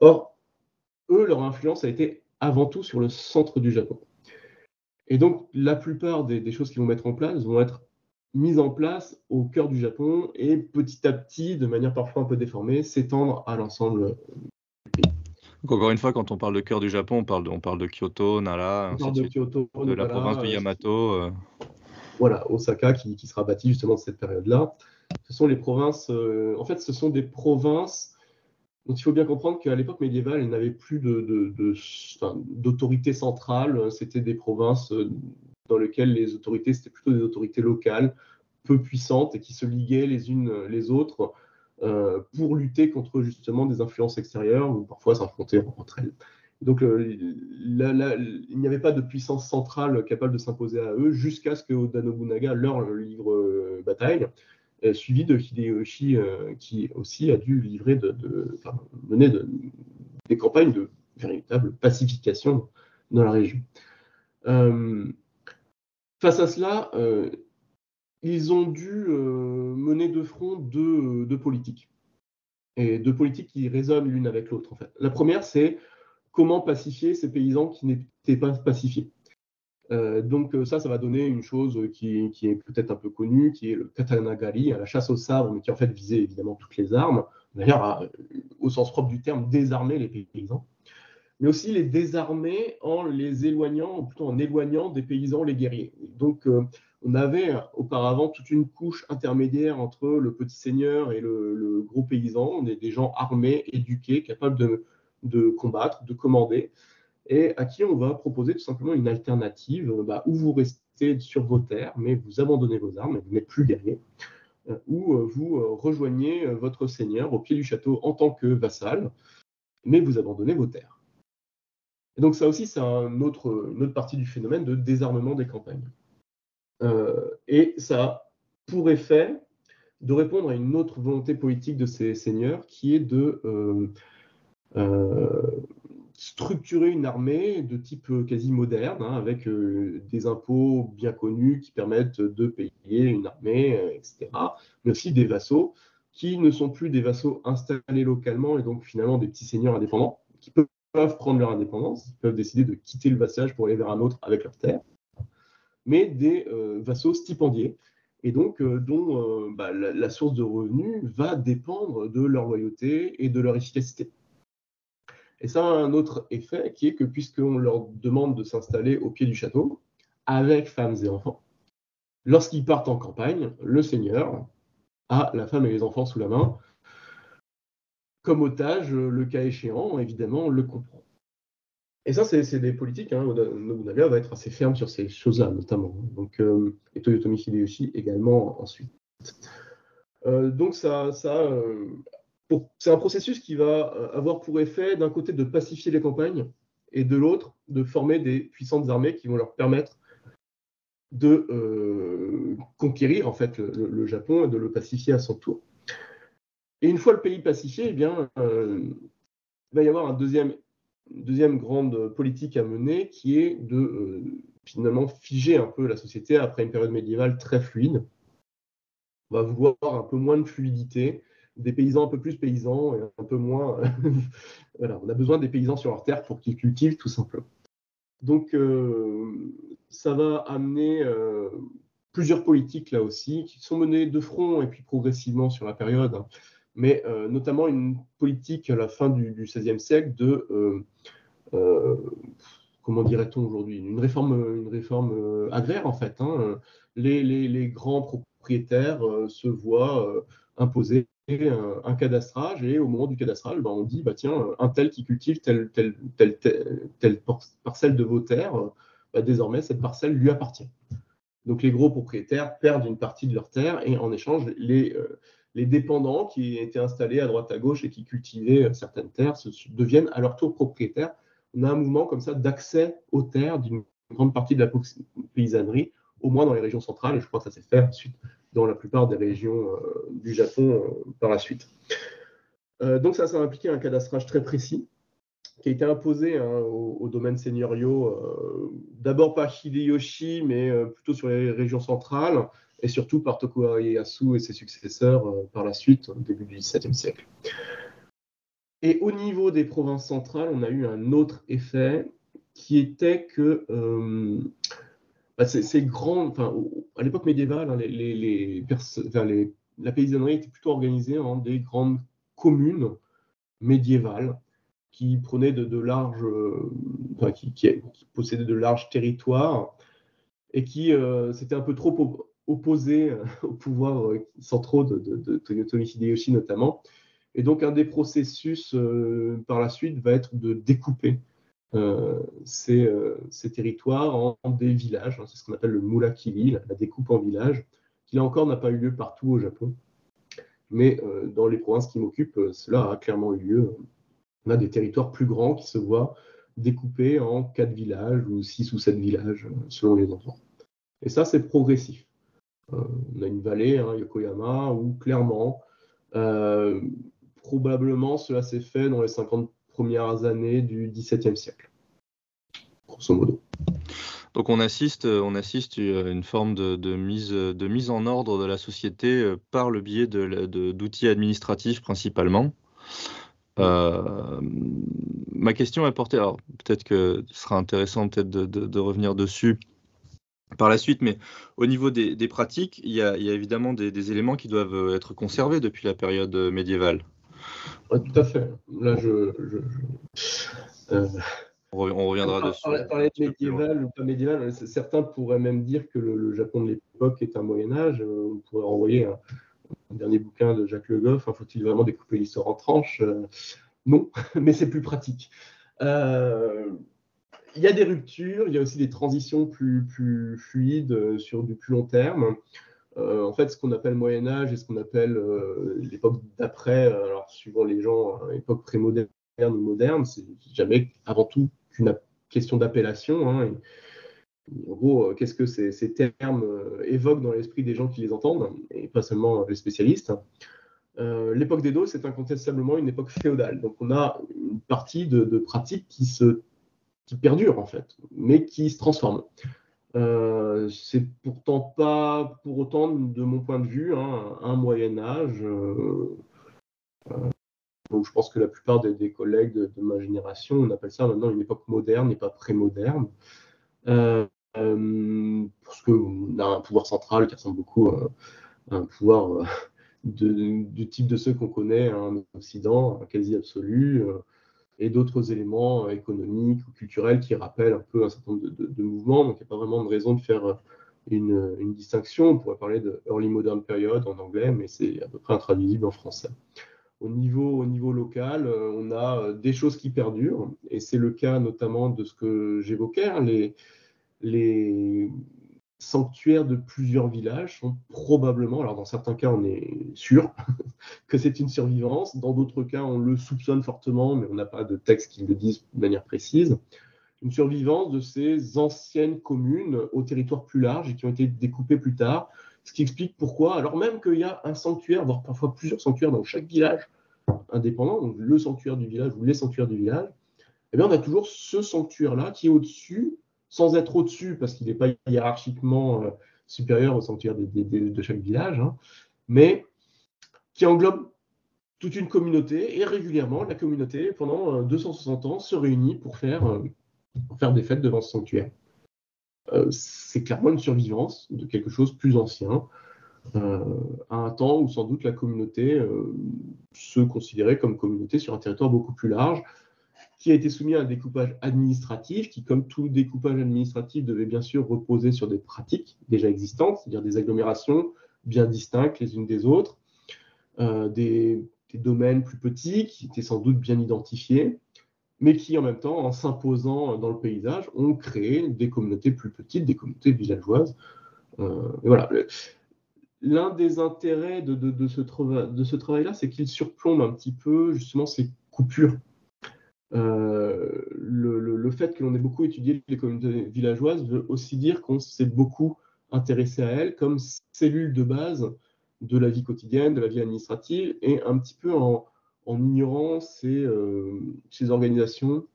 Or, eux, leur influence a été avant tout sur le centre du Japon. Et donc, la plupart des, choses qu'ils vont mettre en place vont être mise en place au cœur du Japon et petit à petit, de manière parfois un peu déformée, s'étendre à l'ensemble pays. encore une fois, quand on parle de cœur du Japon, on parle de, on parle de Kyoto, Nara, de, Kyoto, de la province de Yamato. Euh. Voilà, Osaka qui, qui, sera bâtie justement de cette période-là. Ce sont les provinces, euh, en fait, ce sont des provinces dont il faut bien comprendre qu'à l'époque médiévale, elles n'avaient plus d'autorité de, centrale. C'était des provinces euh, dans lequel les autorités, c'était plutôt des autorités locales, peu puissantes et qui se liguaient les unes les autres pour lutter contre justement des influences extérieures ou parfois s'affronter entre elles. Donc euh, il n'y avait pas de puissance centrale capable de s'imposer à eux jusqu'à ce que Oda Nobunaga leur livre euh, bataille, suivi de Hideyoshi qui aussi a dû livrer de, mener des campagnes de véritable pacification dans la région. Face à cela, euh, ils ont dû euh, mener de front deux, politiques. Et deux politiques qui résonnent l'une avec l'autre, en fait. La première, c'est comment pacifier ces paysans qui n'étaient pas pacifiés. Euh, donc ça, ça va donner une chose qui, est peut-être un peu connue, qui est le katanagari, la chasse au sabre, mais qui en fait visait évidemment toutes les armes. D'ailleurs, au sens propre du terme, désarmer les paysans mais aussi les désarmer en les éloignant, ou plutôt en éloignant des paysans les guerriers. Donc, euh, on avait auparavant toute une couche intermédiaire entre le petit seigneur et le, gros paysan, des, des gens armés, éduqués, capables de, combattre, de commander, et à qui on va proposer tout simplement une alternative, bah, où vous restez sur vos terres, mais vous abandonnez vos armes, et vous n'êtes plus guerrier, euh, ou euh, vous rejoignez votre seigneur au pied du château en tant que vassal, mais vous abandonnez vos terres. Et donc ça aussi, c'est une autre partie du phénomène de désarmement des campagnes. Euh, et ça a pour effet de répondre à une autre volonté politique de ces seigneurs, qui est de, euh, euh, structurer une armée de type quasi moderne, hein, avec des impôts bien connus qui permettent de payer une armée, etc., mais aussi des vassaux qui ne sont plus des vassaux installés localement et donc finalement des petits seigneurs indépendants qui peuvent prendre leur indépendance, ils peuvent décider de quitter le vassage pour aller vers un autre avec leur terre, mais des vassaux stipendiés et donc euh, dont euh, bah, la, source de revenus va dépendre de leur loyauté et de leur efficacité. Et ça a un autre effet qui est que puisqu'on leur demande de s'installer au pied du château, avec femmes et enfants, lorsqu'ils partent en campagne, le seigneur a la femme et les enfants sous la main. Comme otage, le cas échéant, évidemment, le comprend. Et ça, c'est des politiques. Hein. Nobunaga va être assez ferme sur ces choses-là, notamment. Donc, euh, et Toyotomi Hideyoshi également ensuite. Euh, donc, ça, euh, c'est un processus qui va avoir pour effet, d'un côté, de pacifier les campagnes, et de l'autre, de former des puissantes armées qui vont leur permettre de conquérir en fait le, Japon et de le pacifier à son tour. Et une fois le pays pacifié, eh bien, il va y avoir un deuxième deuxième grande politique à mener qui est de euh, finalement figer un peu la société après une période médiévale très fluide. On va vouloir un peu moins de fluidité, des paysans un peu plus paysans et un peu moins. voilà, on a besoin des paysans sur leur terre pour qu'ils cultivent tout simplement. Donc euh, ça va amener euh, plusieurs politiques là aussi qui sont menées de front et puis progressivement sur la période. Hein mais euh, notamment une politique à la fin du, XVIe siècle de, euh, euh, comment dirait-on aujourd'hui, une réforme, une réforme agraire en fait. Hein. Les, grands propriétaires se voient imposer un, cadastrage et au moment du cadastrage, ben, on dit bah, tiens, un tel qui cultive telle, telle, telle, telle, parcelle de vos terres, bah, désormais cette parcelle lui appartient. Donc les gros propriétaires perdent une partie de leurs terres et en échange, les, les dépendants qui étaient installés à droite à gauche et qui cultivaient euh, certaines terres deviennent à leur tour propriétaires. On a un mouvement comme ça d'accès aux terres d'une grande partie de la paysannerie, au moins dans les régions centrales, et je crois que ça s'est fait ensuite dans la plupart des régions euh, du Japon euh, par la suite. donc ça, ça a impliqué un cadastrage très précis qui a été imposé hein, aux, domaines seigneuriaux, d'abord par Hideyoshi, mais plutôt sur les régions centrales, et surtout par Tokugawa Ieyasu et ses successeurs euh, par la suite, au début du XVIIe siècle. Et au niveau des provinces centrales, on a eu un autre effet qui était que euh, bah, ces, grandes, enfin, à l'époque médiévale, hein, les, la paysannerie était plutôt organisée en des grandes communes médiévales qui prenaient de, larges, euh, qui, possédaient de larges territoires et qui c'était un peu trop opposé euh, au pouvoir euh, centraux de, de, Toyotomi Hideyoshi notamment. Et donc un des processus euh, par la suite va être de découper ces, territoires en, des villages. Hein. c'est ce qu'on appelle le murakiri, la, découpe en villages, qui là encore n'a pas eu lieu partout au Japon. Mais dans les provinces qui m'occupent, cela a clairement eu lieu. On a des territoires plus grands qui se voient découpés en quatre villages ou six ou sept villages selon les endroits. Et ça, c'est progressif. Euh, on a une vallée, hein, Yokoyama, où clairement, euh, probablement cela s'est fait dans les 50 premières années du XVIIe siècle, grosso modo. Donc on assiste, on assiste à une forme de, mise, en ordre de la société euh, par le biais d'outils administratifs principalement. ma question est portée, alors peut-être que ce sera intéressant peut-être de, revenir dessus par la suite, mais au niveau des, pratiques, il y, a, évidemment des, éléments qui doivent euh, être conservés depuis la période euh, médiévale. Oui, tout à fait. Là, je. Euh, on, reviendra dessus. Parler de médiéval ou pas médiéval, certains pourraient même dire que le, Japon de l'époque est un Moyen-Âge. On pourrait renvoyer un, dernier bouquin de Jacques Le Goff. Faut-il vraiment découper l'histoire en tranches? Non, mais c'est plus pratique. Euh, il y a des ruptures, il y a aussi des transitions plus, fluides euh, sur du plus long terme. Euh, en fait, ce qu'on appelle Moyen Âge et ce qu'on appelle euh, l'époque d'après, alors suivant les gens, époque prémoderne ou moderne, c'est jamais avant tout qu'une question d'appellation. Hein, en gros, qu'est-ce que ces, termes évoquent dans l'esprit des gens qui les entendent, et pas seulement les spécialistes. l'époque d'Edo, c'est incontestablement une époque féodale. Donc on a une partie de, pratiques qui, se, qui perdurent en fait, mais qui se transforment. Euh, c'est pourtant pas pour autant, de mon point de vue, hein, un Moyen Âge. Euh, euh, donc je pense que la plupart des, collègues de, ma génération, on appelle ça maintenant une époque moderne et pas pré-moderne. parce qu'on a un pouvoir central qui ressemble beaucoup à un pouvoir du type de ceux qu'on connaît en Occident, quasi absolu et d'autres éléments économiques ou culturels qui rappellent un peu un certain nombre de, mouvements. Donc, il n'y a pas vraiment de raison de faire une, distinction. On pourrait parler de Early Modern Period en anglais, mais c'est à peu près intraduisible en français. Au niveau, au niveau local, on a des choses qui perdurent, et c'est le cas notamment de ce que j'évoquais, hein, les, les, sanctuaires de plusieurs villages sont probablement, alors dans certains cas on est sûr que c'est une survivance, dans d'autres cas on le soupçonne fortement, mais on n'a pas de texte qui le dise de manière précise, une survivance de ces anciennes communes au territoire plus large et qui ont été découpées plus tard, ce qui explique pourquoi, alors même qu'il y a un sanctuaire, voire parfois plusieurs sanctuaires dans chaque village indépendant, donc le sanctuaire du village ou les sanctuaires du village, eh on a toujours ce sanctuaire-là qui est au-dessus sans être au-dessus, parce qu'il n'est pas hiérarchiquement euh, supérieur au sanctuaire de, chaque village, hein, mais qui englobe toute une communauté, et régulièrement, la communauté, pendant 260 euh, ans, se réunit pour faire, euh, faire des fêtes devant ce sanctuaire. c'est clairement une survivance de quelque chose de plus ancien, à un temps où sans doute la communauté se considérait comme communauté sur un territoire beaucoup plus large, qui a été soumis à un découpage administratif, qui, comme tout découpage administratif, devait bien sûr reposer sur des pratiques déjà existantes, c'est-à-dire des agglomérations bien distinctes les unes des autres, euh, des, domaines plus petits qui étaient sans doute bien identifiés, mais qui en même temps, en s'imposant dans le paysage, ont créé des communautés plus petites, des communautés villageoises. Euh, voilà. L'un des intérêts de, ce travail-là, c'est qu'il surplombe un petit peu justement ces coupures euh, le, fait que l'on ait beaucoup étudié les communautés villageoises veut aussi dire qu'on s'est beaucoup intéressé à elles comme cellules de base de la vie quotidienne, de la vie administrative, et un petit peu en, ignorant euh, ces, organisations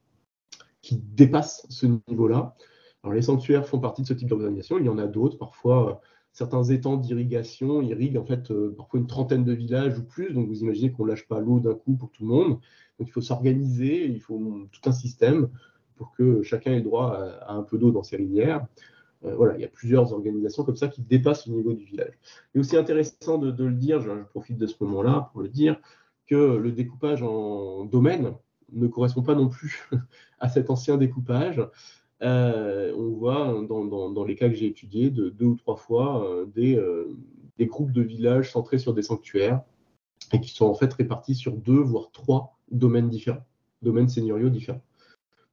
qui dépassent ce niveau-là. Alors les sanctuaires font partie de ce type d'organisation, il y en a d'autres, parfois certains étangs d'irrigation irriguent en fait euh, parfois une trentaine de villages ou plus, donc vous imaginez qu'on ne lâche pas l'eau d'un coup pour tout le monde. Donc il faut s'organiser, il faut tout un système pour que chacun ait droit à, un peu d'eau dans ses rivières. Euh, voilà, il y a plusieurs organisations comme ça qui dépassent le niveau du village. Il est aussi intéressant de, le dire, je, profite de ce moment-là pour le dire, que le découpage en domaine ne correspond pas non plus à cet ancien découpage. Euh, on voit dans, les cas que j'ai étudiés de deux ou trois fois euh, des, des, groupes de villages centrés sur des sanctuaires et qui sont en fait répartis sur deux voire trois domaines différents, domaines seigneuriaux différents.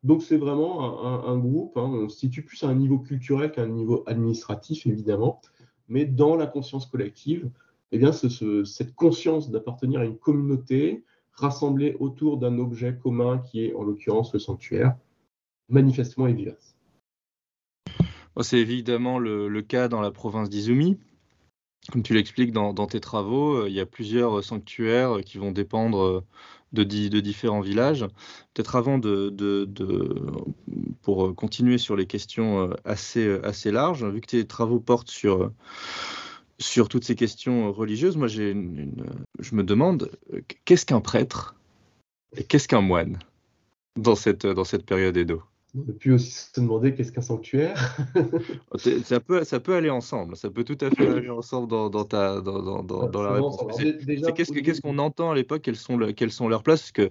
Donc c'est vraiment un, groupe, hein, on se situe plus à un niveau culturel qu'à un niveau administratif évidemment, mais dans la conscience collective, eh bien, cette conscience d'appartenir à une communauté rassemblée autour d'un objet commun qui est en l'occurrence le sanctuaire, manifestement est vivace. C'est évidemment le, cas dans la province d'Izumi, comme tu l'expliques dans, tes travaux, euh, il y a plusieurs sanctuaires qui vont dépendre de, différents villages. Peut-être avant de, pour continuer sur les questions euh, assez, assez larges, vu que tes travaux portent sur, sur toutes ces questions religieuses, moi j'ai je me demande qu'est-ce qu'un prêtre et qu'est-ce qu'un moine dans cette, dans cette période Edo? On peut aussi se demander qu'est-ce qu'un sanctuaire. ça, peut, ça peut aller ensemble, ça peut tout à fait aller ensemble dans, ta, dans, dans, dans la réponse. qu'est-ce qu'on entend à l'époque, quelles sont, quelles sont leurs places Parce que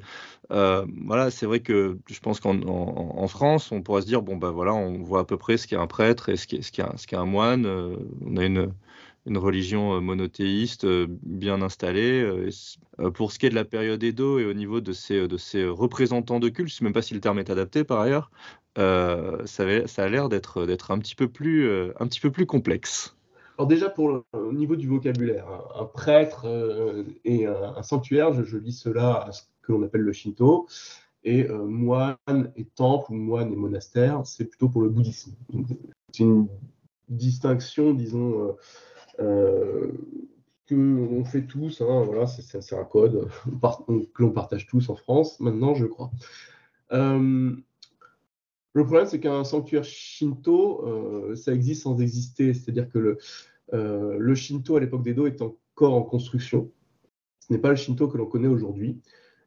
euh, voilà, c'est vrai que je pense qu'en en, France, on pourrait se dire bon, ben voilà, on voit à peu près ce qu'est un prêtre et ce qu'est ce un, un moine. Euh, on a une, une religion euh, monothéiste bien installée. Pour ce qui est de la période Edo et au niveau de ces représentants de culte, je ne sais même pas si le terme est adapté par ailleurs, euh, ça, a l'air d'être, un, petit peu plus, complexe. Alors déjà, pour au niveau du vocabulaire, un, prêtre et un, sanctuaire, je, je, lis cela à ce que l'on appelle le Shinto, et moine et temple, ou moine et monastère, c'est plutôt pour le bouddhisme. C'est une distinction, disons, euh, qu'on fait tous, hein, voilà, c'est un code que l'on partage tous en France, maintenant, je crois. Euh, le problème, c'est qu'un sanctuaire Shinto, euh, ça existe sans exister. C'est-à-dire que le, le Shinto, à l'époque d'Edo, est encore en construction. Ce n'est pas le Shinto que l'on connaît aujourd'hui.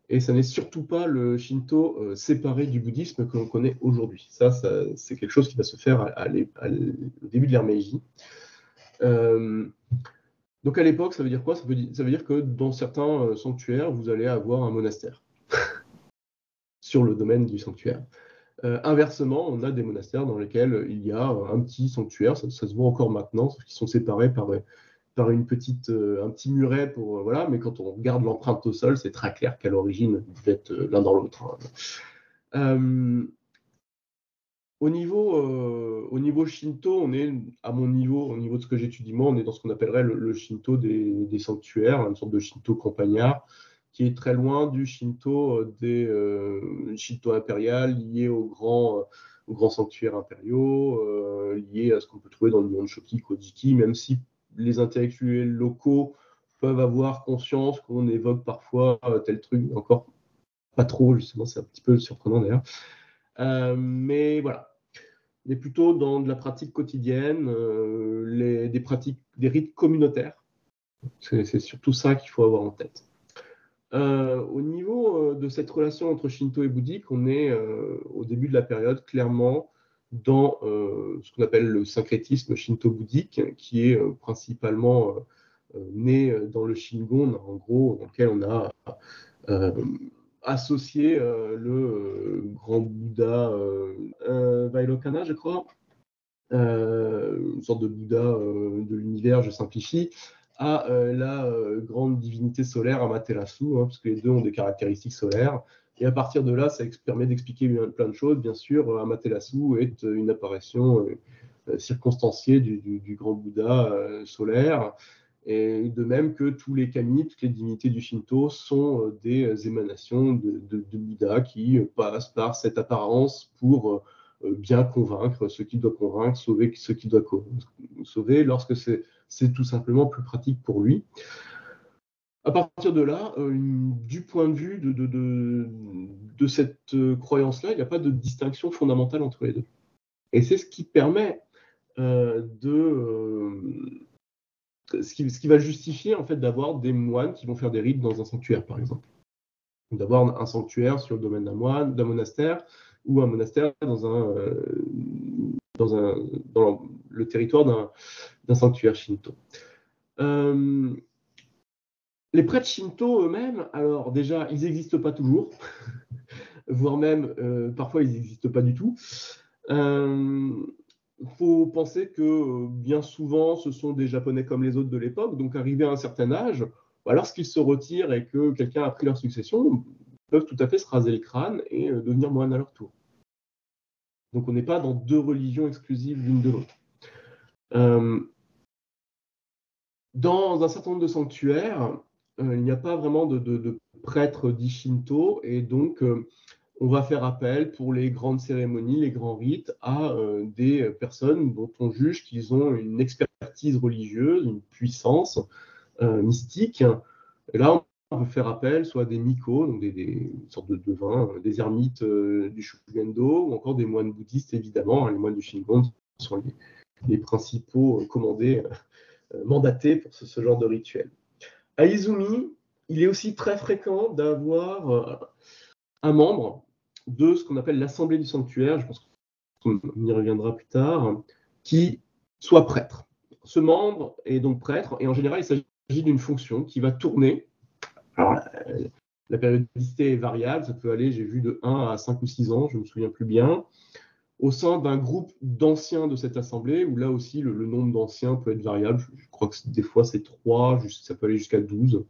Et ça n'est surtout pas le Shinto séparé du bouddhisme que l'on connaît aujourd'hui. Ça, c'est quelque chose qui va se faire au début de l'ère Meiji. Donc à l'époque, ça veut dire quoi? Ça veut, dire que dans certains euh, sanctuaires, vous allez avoir un monastère sur le domaine du sanctuaire. Euh, inversement, on a des monastères dans lesquels il y a un petit sanctuaire, ça, se voit encore maintenant, sauf qu'ils sont séparés par, par une petite, euh, un petit muret pour voilà. Mais quand on regarde l'empreinte au sol, c'est très clair qu'à l'origine, vous êtes l'un dans l'autre. Hein. Au niveau, euh, au niveau Shinto, on est à mon niveau, au niveau de ce que j'étudie moi, on est dans ce qu'on appellerait le, Shinto des, sanctuaires, une sorte de Shinto campagnard, qui est très loin du Shinto euh, des euh, Shinto impérial lié aux grands, aux grands sanctuaires impériaux, liés à ce qu'on peut trouver dans le monde Shoki, Kojiki, même si les intellectuels locaux peuvent avoir conscience qu'on évoque parfois tel truc, encore pas trop, justement, c'est un petit peu surprenant d'ailleurs. mais voilà, mais plutôt dans de la pratique quotidienne, euh, des pratiques, des rites communautaires. C'est surtout ça qu'il faut avoir en tête. Euh, au niveau euh, de cette relation entre Shinto et bouddhique, on est au début de la période clairement dans ce qu'on appelle le syncrétisme shinto-bouddhique, qui est principalement né dans le Shingon, en gros, dans lequel on a associer euh, le euh, grand Bouddha euh, Vailokana, je crois, une sorte de Bouddha de l'univers, je simplifie, à la grande divinité solaire Amaterasu, hein, parce que les deux ont des caractéristiques solaires. Et à partir de là, ça permet d'expliquer plein de choses. Bien sûr, Amaterasu est une apparition circonstanciée du, du grand Bouddha solaire. Et de même que tous les kami, toutes les divinités du Shinto sont euh, des émanations de, Bouddha qui passent par cette apparence pour euh, bien convaincre ce qui doit convaincre, sauver ce qui doit sauver, lorsque c'est tout simplement plus pratique pour lui. À partir de là, euh, du point de vue de, cette croyance-là, il n'y a pas de distinction fondamentale entre les deux. Et c'est ce qui permet de ce qui, va justifier en fait d'avoir des moines qui vont faire des rites dans un sanctuaire, par exemple. D'avoir un sanctuaire sur le domaine d'un moine, d'un monastère, ou un monastère dans un, euh, dans, un, dans le territoire d'un sanctuaire shinto. Euh, les prêtres shinto eux-mêmes, alors déjà, ils n'existent pas toujours, voire même euh, parfois ils n'existent pas du tout. Il faut penser que euh, bien souvent, ce sont des Japonais comme les autres de l'époque, donc arrivés à un certain âge, bah, lorsqu'ils se retirent et que quelqu'un a pris leur succession, peuvent tout à fait se raser le crâne et euh, devenir moine à leur tour. Donc on n'est pas dans deux religions exclusives l'une de l'autre. Euh, dans un certain nombre de sanctuaires, il n'y a pas vraiment de, de prêtres d'Ishinto et donc on va faire appel pour les grandes cérémonies, les grands rites, à euh, des personnes dont on juge qu'ils ont une expertise religieuse, une puissance euh, mystique. Et là, on peut faire appel soit à des mikos, donc des, sortes de devins, euh, des ermites du Shugendo, ou encore des moines bouddhistes, évidemment. Hein, les moines du Shingon sont les, principaux commandés, mandatés pour ce, genre de rituel. À Izumi, il est aussi très fréquent d'avoir un membre de ce qu'on appelle l'assemblée du sanctuaire, je pense qu'on y reviendra plus tard, qui soit prêtre. Ce membre est donc prêtre, et en général, il s'agit d'une fonction qui va tourner. Alors, la, périodicité est variable, ça peut aller, j'ai vu, de 1 à 5 ou 6 ans, je ne me souviens plus bien, au sein d'un groupe d'anciens de cette assemblée, où là aussi, le, nombre d'anciens peut être variable. Je, je crois que des fois, c'est 3, ça peut aller jusqu'à 12.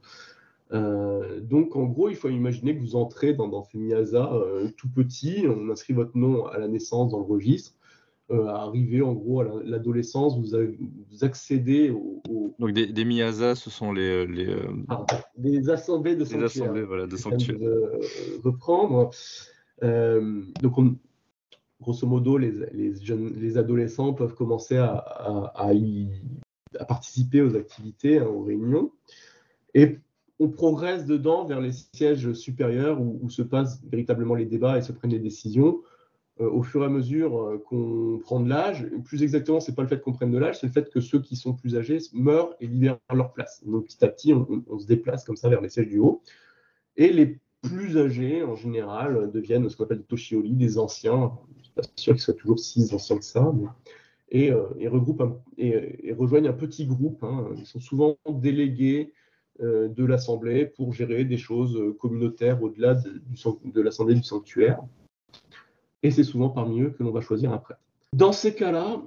Euh, donc, en gros, il faut imaginer que vous entrez dans, dans ces Miasa euh, tout petit, on inscrit votre nom à la naissance dans le registre. Euh, à arriver en gros à l'adolescence, vous, accédez au, Donc des, des Miyasa, ce sont les, les des assemblées de sanctuaires. Des assemblées, voilà, de sanctuaires. reprendre. donc grosso modo, les, les, jeunes, les adolescents peuvent commencer à, à, à participer aux activités, hein, aux réunions. Et on progresse dedans vers les sièges supérieurs où, se passent véritablement les débats et se prennent les décisions euh, au fur et à mesure euh, qu'on prend de l'âge. Plus exactement, ce n'est pas le fait qu'on prenne de l'âge, c'est le fait que ceux qui sont plus âgés meurent et libèrent leur place. Donc petit à petit, on, se déplace comme ça vers les sièges du haut. Et les plus âgés, en général, deviennent ce qu'on appelle des toshioli, des anciens. Je ne suis pas sûr qu'ils soient toujours si anciens que ça, et, euh, regroupent et, rejoignent un petit groupe. Hein. Ils sont souvent délégués de l'Assemblée pour gérer des choses communautaires au-delà de, l'Assemblée du sanctuaire. Et c'est souvent parmi eux que l'on va choisir un prêtre. Dans ces cas-là,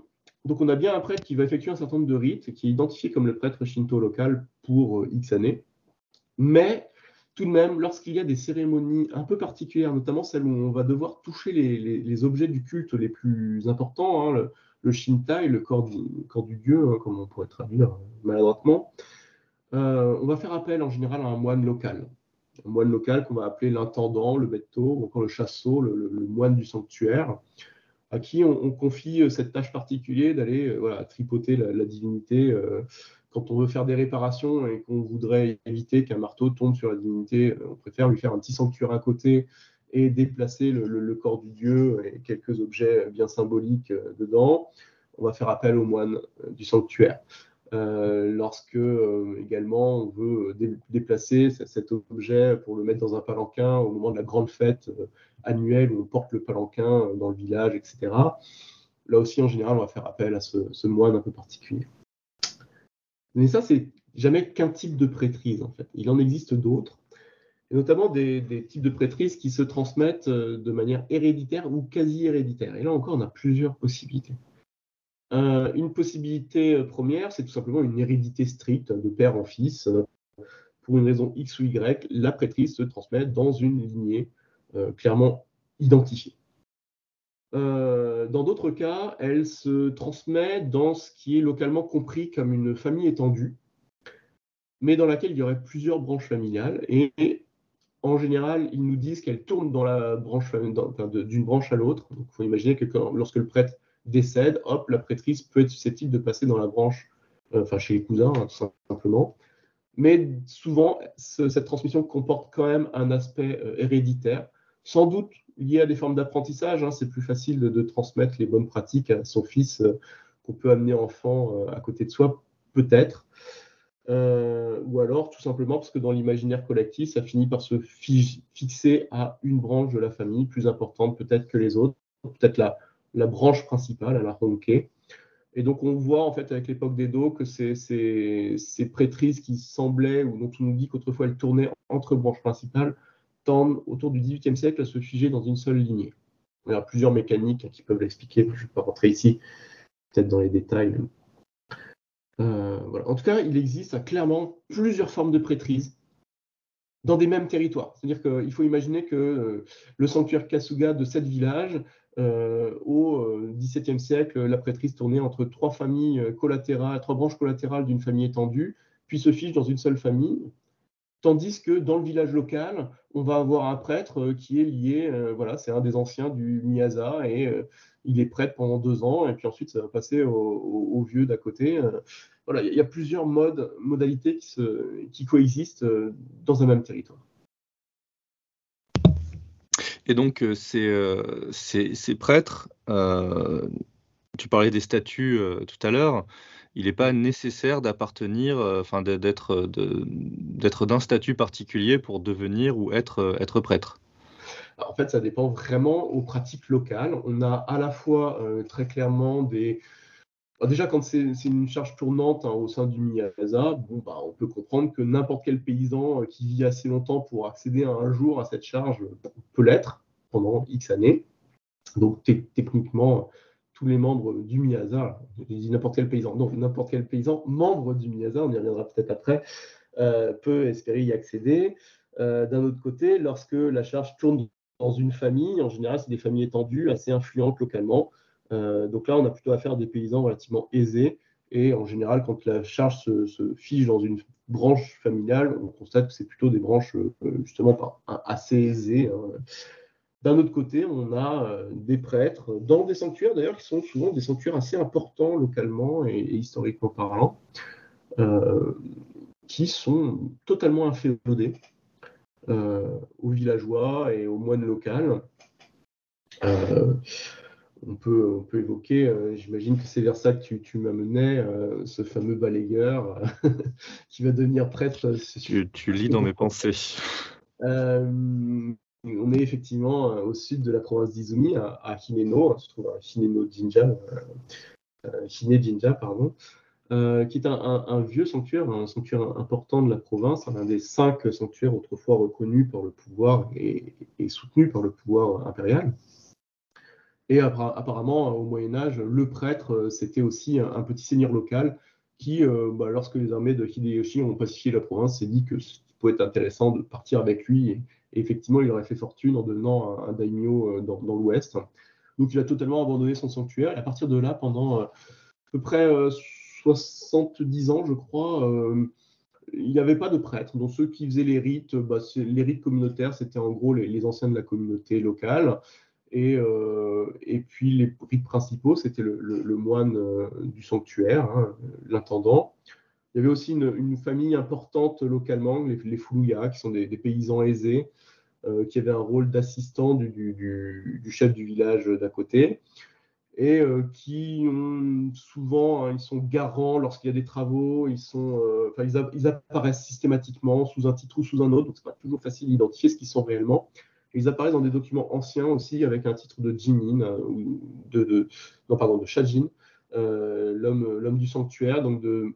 donc on a bien un prêtre qui va effectuer un certain nombre de rites, qui est identifié comme le prêtre shinto local pour euh, X années. Mais tout de même, lorsqu'il y a des cérémonies un peu particulières, notamment celles où on va devoir toucher les, objets du culte les plus importants, hein, le, shintai, le corps du, corps du dieu, hein, comme on pourrait traduire maladroitement, euh, on va faire appel en général à un moine local. Un moine local qu'on va appeler l'intendant, le betto, ou encore le chasseau, le, moine du sanctuaire, à qui on, confie euh, cette tâche particulière d'aller euh, tripoter la, divinité. quand on veut faire des réparations et qu'on voudrait éviter qu'un marteau tombe sur la divinité, on préfère lui faire un petit sanctuaire à côté et déplacer le, corps du dieu et quelques objets bien symboliques dedans. On va faire appel au moine du sanctuaire. Euh, lorsque euh, également on veut déplacer cet objet pour le mettre dans un palanquin au moment de la grande fête euh, annuelle où on porte le palanquin dans le village, etc. Là aussi, en général, on va faire appel à ce, moine un peu particulier. Mais ça, c'est jamais qu'un type de prêtrise, en fait. Il en existe d'autres, et notamment des, des, types de prêtrises qui se transmettent de manière héréditaire ou quasi héréditaire. Et là encore, on a plusieurs possibilités. Euh, une possibilité euh, première, c'est tout simplement une hérédité stricte de père en fils. Pour une raison X ou Y, la prêtrise se transmet dans une lignée euh, clairement identifiée. dans d'autres cas, elle se transmet dans ce qui est localement compris comme une famille étendue, mais dans laquelle il y aurait plusieurs branches familiales. Et, en général, ils nous disent qu'elle tourne dans la branche, d'une branche à l'autre. Il faut imaginer que lorsque le prêtre décède, hop, la prêtrise peut être susceptible de passer dans la branche, euh, enfin chez les cousins, hein, tout simplement. Mais souvent, cette transmission comporte quand même un aspect euh, héréditaire, sans doute lié à des formes d'apprentissage. Hein. c'est plus facile de, transmettre les bonnes pratiques à son fils euh, qu'on peut amener enfant à côté de soi, peut-être. ou alors tout simplement parce que dans l'imaginaire collectif, ça finit par se fixer à une branche de la famille plus importante peut-être que les autres, peut-être la, la branche principale, à la Honke. Et donc on voit en fait avec l'époque d'Edo que ces, ces, prêtrises qui semblaient, ou dont on nous dit qu'autrefois elles tournaient entre branches principales, tendent autour du XVIIIe siècle à se figer dans une seule lignée. Il y a plusieurs mécaniques qui peuvent l'expliquer, je ne vais pas rentrer ici, peut-être dans les détails. Euh, voilà. En tout cas, il existe clairement plusieurs formes de prêtrise dans des mêmes territoires. C'est-à-dire qu'il faut imaginer que euh, le sanctuaire Kasuga de sept villages euh, au XVIIe euh, siècle, la prêtrise tournait entre trois familles euh, collatérales, trois branches collatérales d'une famille étendue, puis se fiche dans une seule famille. Tandis que dans le village local, on va avoir un prêtre qui est lié, voilà, c'est un des anciens du Miyasa et il est prêtre pendant deux ans et puis ensuite ça va passer au, vieux d'à côté. voilà, il y a plusieurs modes, modalités qui, qui coexistent dans un même territoire. Et donc, euh, euh, ces, prêtres, euh, tu parlais des statuts tout à l'heure, il n'est pas nécessaire d'appartenir, enfin d'être d'un statut particulier pour devenir ou être, être prêtre. En fait, ça dépend vraiment aux pratiques locales. On a à la fois très clairement des, déjà, quand c'est une charge tournante hein, au sein du Miyasa, bon, bah, on peut comprendre que n'importe quel paysan euh, qui vit assez longtemps pour accéder un jour à cette charge peut l'être pendant X années. Donc, techniquement, tous les membres du Miyasa, je dis n'importe quel paysan, donc n'importe quel paysan membre du Miyasa, on y reviendra peut-être après, euh, peut espérer y accéder. Euh, d'un autre côté, lorsque la charge tourne dans une famille, en général, c'est des familles étendues, assez influentes localement, donc là, on a plutôt affaire à des paysans relativement aisés. Et en général, quand la charge se, fige dans une branche familiale, on constate que c'est plutôt des branches euh, justement assez aisées. Hein. D'un autre côté, on a des prêtres dans des sanctuaires, d'ailleurs, qui sont souvent des sanctuaires assez importants localement et, historiquement parlant, qui sont totalement inféodés aux villageois et aux moines locaux. On peut, on peut, évoquer, j'imagine que c'est vers ça que tu, tu m'amenais, ce fameux balayeur qui va devenir prêtre. Tu, tu lis dans mes pensées. On est effectivement au sud de la province d'Izumi, à, à, Hineno, se trouve à Hineno Jinja, euh, euh, Hine Jinja, pardon, euh, qui est un, vieux sanctuaire, un sanctuaire important de la province, un des cinq sanctuaires autrefois reconnus par le pouvoir et, soutenus par le pouvoir impérial. Et apparemment, au Moyen Âge, le prêtre, c'était aussi un, petit seigneur local qui, bah, lorsque les armées de Hideyoshi ont pacifié la province, s'est dit que pouvait être intéressant de partir avec lui et, effectivement, il aurait fait fortune en devenant un, daimyo euh, dans, l'Ouest. Donc il a totalement abandonné son sanctuaire. Et à partir de là, pendant euh, à peu près 70 euh, ans, je crois, il n'y avait pas de prêtre. Donc ceux qui faisaient les rites, bah, les rites communautaires, c'était en gros les, anciens de la communauté locale. Et, et, puis les rites principaux, c'était le, moine du sanctuaire, hein, l'intendant. Il y avait aussi une, famille importante localement, les, les qui sont des, paysans aisés, euh, qui avaient un rôle d'assistant du, chef du village d'à côté, et euh, qui ont souvent, hein, ils sont garants lorsqu'il y a des travaux, ils, euh, ils, apparaissent systématiquement sous un titre ou sous un autre, donc c'est pas toujours facile d'identifier ce qu'ils sont réellement. Ils apparaissent dans des documents anciens aussi avec un titre de Jinin, ou de, non, pardon, de Shajin, l'homme du sanctuaire, donc de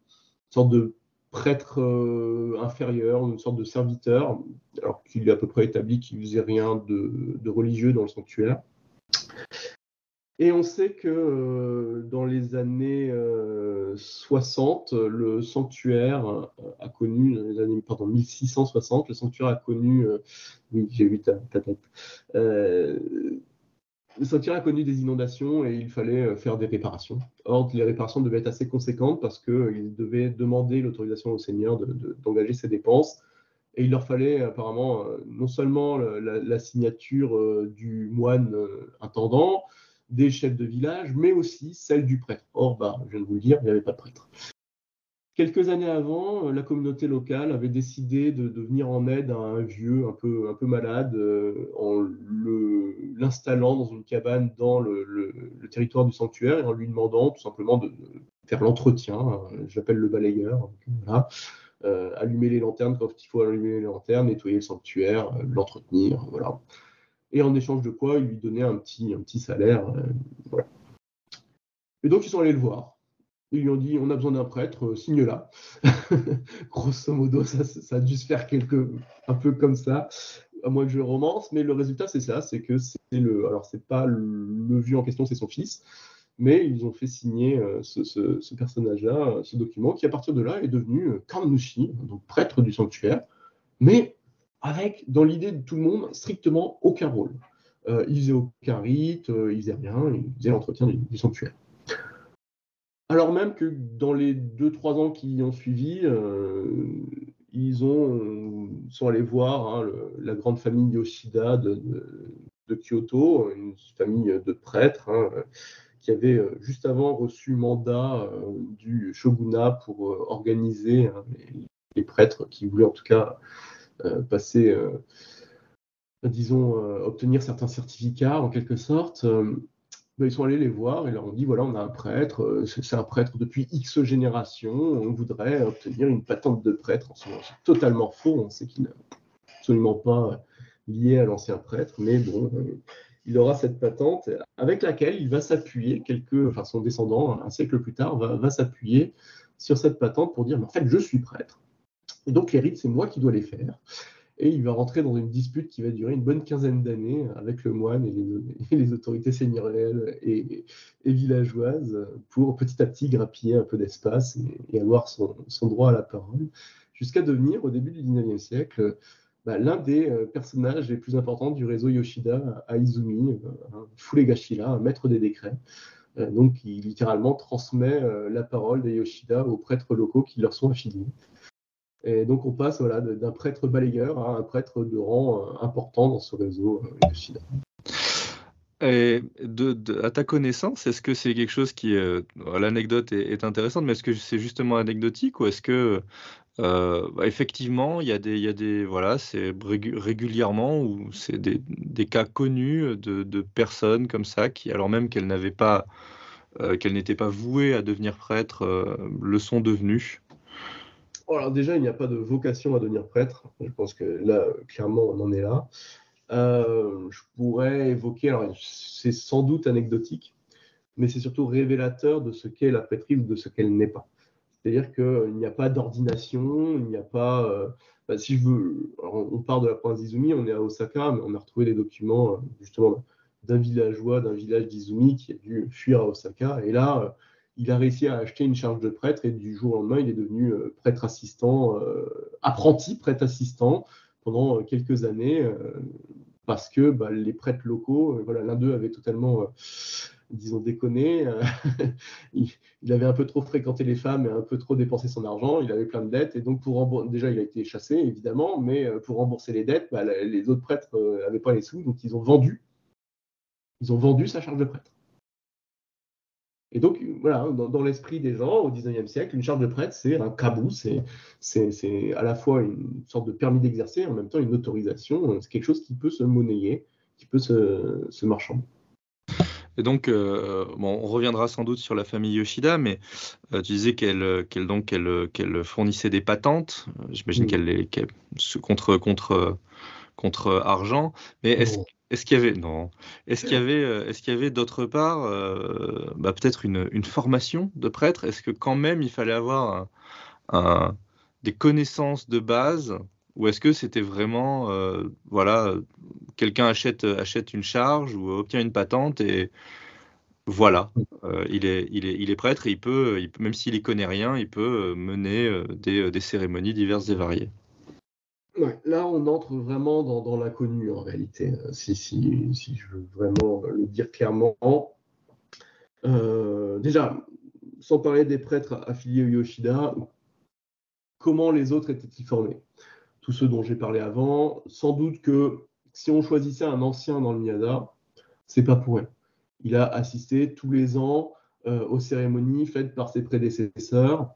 sorte de prêtre euh, inférieur, une sorte de serviteur, alors qu'il est à peu près établi qu'il faisait rien de, religieux dans le sanctuaire. Et on sait que euh, dans les années 60, euh, le sanctuaire a connu, pardon, 1660, le sanctuaire a connu, oui, j'ai vu ta, tête, le sanctuaire a connu des inondations et il fallait euh, faire des réparations. Or, les réparations devaient être assez conséquentes parce qu'ils euh, devaient demander l'autorisation au Seigneur d'engager ces dépenses. Et il leur fallait apparemment euh, non seulement la, signature du moine intendant, des chefs de village, mais aussi celle du prêtre. Or, bah, je viens de vous le dire, il n'y avait pas de prêtre. Quelques années avant, euh, la communauté locale avait décidé de, venir en aide à un vieux un peu, malade euh, en l'installant dans une cabane dans le, territoire du sanctuaire et en lui demandant tout simplement de, faire l'entretien. Euh, J'appelle le balayeur. allumer les lanternes quand il faut allumer les lanternes, nettoyer le sanctuaire, l'entretenir. Voilà. Et en échange de quoi, il lui donnait un petit, un petit salaire. Et donc, ils sont allés le voir. Ils lui ont dit on a besoin d'un prêtre, euh, signe-là. Grosso modo, ça, a dû se faire quelque, un peu comme ça, à moins que je romance, mais le résultat c'est ça, c'est que c'est le, alors c'est pas le, vieux en question, c'est son fils, mais ils ont fait signer euh, ce, personnage-là, ce document, qui à partir de là est devenu euh, Kannushi, donc prêtre du sanctuaire, mais avec, dans l'idée de tout le monde, strictement aucun rôle. il faisait aucun rite, faisait rien, il faisait l'entretien du sanctuaire. Alors même que dans les 2-3 ans qui ont suivi, euh, ils ont, sont allés voir hein, la grande famille Yoshida de, Kyoto, une famille de prêtres hein, qui avait euh, juste avant reçu mandat euh, du shogunat pour organiser hein, les, prêtres qui voulaient en tout cas passer, disons, obtenir certains certificats en quelque sorte. Ben, ils sont allés les voir et leur ont dit voilà, on a un prêtre, euh, c'est un prêtre depuis X générations, on voudrait obtenir une patente de prêtre. C'est totalement faux, on sait qu'il n'est absolument pas lié à l'ancien prêtre, mais bon, euh, il aura cette patente avec laquelle il va s'appuyer, quelques, enfin son descendant, un siècle plus tard, va, va s'appuyer sur cette patente pour dire mais en fait, je suis prêtre. Et donc les rites, c'est moi qui dois les faire et il va rentrer dans une dispute qui va durer une bonne quinzaine d'années avec le moine et les, autorités seigneuriales et, villageoises pour petit à petit grappiller un peu d'espace et, avoir son, droit à la parole, jusqu'à devenir au début du 19e siècle bah, l'un des euh, personnages les plus importants du réseau Yoshida à Izumi, euh, Fulegashira, un maître des décrets. Euh, donc, qui littéralement transmet la parole des Yoshida aux prêtres locaux qui leur sont affiliés. Et donc on passe voilà, d'un prêtre balayeur à un prêtre de rang euh, important dans ce réseau euh, Et à ta connaissance, est-ce que c'est quelque chose qui, euh, l'anecdote est, intéressante, mais est-ce que c'est justement anecdotique ou est-ce que bah, effectivement il y a voilà, c'est régulièrement ou c'est des, cas connus de, personnes comme ça qui, alors même qu'elles n'avaient pas, qu'elles n'étaient pas vouées à devenir prêtres, le sont devenues? Alors déjà, il n'y a pas de vocation à devenir prêtre. Je pense que là, clairement, on en est là. Euh, je pourrais évoquer, alors c'est sans doute anecdotique, mais c'est surtout révélateur de ce qu'est la prêtrise ou de ce qu'elle n'est pas. C'est-à-dire qu'il n'y a pas d'ordination, il n'y a pas. Euh, bah, si je veux, on part de la province d'Izumi, on est à Osaka, mais on a retrouvé des documents euh, justement d'un villageois, d'un village d'Izumi qui a dû fuir à Osaka. Et là, il a réussi à acheter une charge de prêtre et du jour au lendemain, il est devenu prêtre assistant, apprenti prêtre assistant pendant quelques années parce que bah, les prêtres locaux, euh, l'un d'eux avait totalement, euh, disons, déconné. Euh, il, avait un peu trop fréquenté les femmes et un peu trop dépensé son argent. Il avait plein de dettes et donc pour déjà il a été chassé évidemment, mais pour rembourser les dettes, bah, les autres prêtres n'avaient pas les sous, donc ils ont vendu, ils ont vendu sa charge de prêtre. Et donc, voilà, dans, l'esprit des gens, au 19e siècle, une charge de prêtre, c'est un cabou, c'est à la fois une sorte de permis d'exercer, en même temps une autorisation, c'est quelque chose qui peut se monnayer, qui peut se, se marchander. Et donc, euh, bon, on reviendra sans doute sur la famille Yoshida, mais euh, tu disais qu'elle qu'elle donc qu'elle fournissait des patentes. J'imagine qu'elle est contre contre contre argent. Mais est-ce est-ce qu'il y avait non. Est-ce qu'il y avait euh, est-ce qu'il y avait d'autre part euh, bah, peut-être une, formation de prêtre? Est-ce que quand même il fallait avoir des connaissances de base? Ou est-ce que c'était vraiment euh, voilà quelqu'un achète une charge ou obtient une patente et voilà il, est, il, est, il est prêtre et il peut, même s'il y connaît rien il peut mener des cérémonies diverses et variées là, on entre vraiment dans, l'inconnu en réalité, euh, si, je veux vraiment le dire clairement. Euh, déjà, sans parler des prêtres affiliés au Yoshida, comment les autres étaient-ils formés? Tous ceux dont j'ai parlé avant, sans doute que si on choisissait un ancien dans le Miyada, c'est pas pour rien. Il a assisté tous les ans euh, aux cérémonies faites par ses prédécesseurs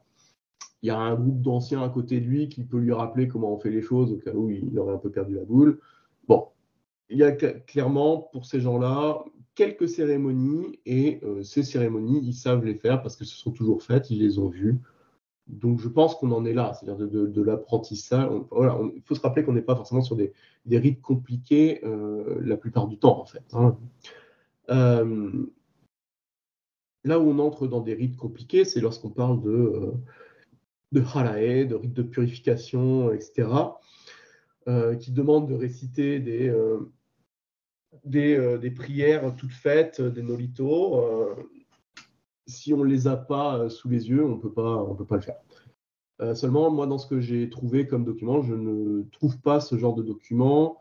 il y a un groupe d'anciens à côté de lui qui peut lui rappeler comment on fait les choses au cas où il aurait un peu perdu la boule. Bon, il y a clairement pour ces gens-là quelques cérémonies et euh, ces cérémonies, ils savent les faire parce que ce sont toujours faites, ils les ont vues. Donc je pense qu'on en est là, c'est-à-dire de, l'apprentissage. il faut se rappeler qu'on n'est pas forcément sur des, rites compliqués euh, la plupart du temps en fait. Hein. Euh, là où on entre dans des rites compliqués, c'est lorsqu'on parle de de harae, de rites de purification, etc., euh, qui demandent de réciter des, euh, euh, des, prières toutes faites, des nolitos. si on ne les a pas sous les yeux, on ne peut pas le faire. seulement, moi, dans ce que j'ai trouvé comme document, je ne trouve pas ce genre de document,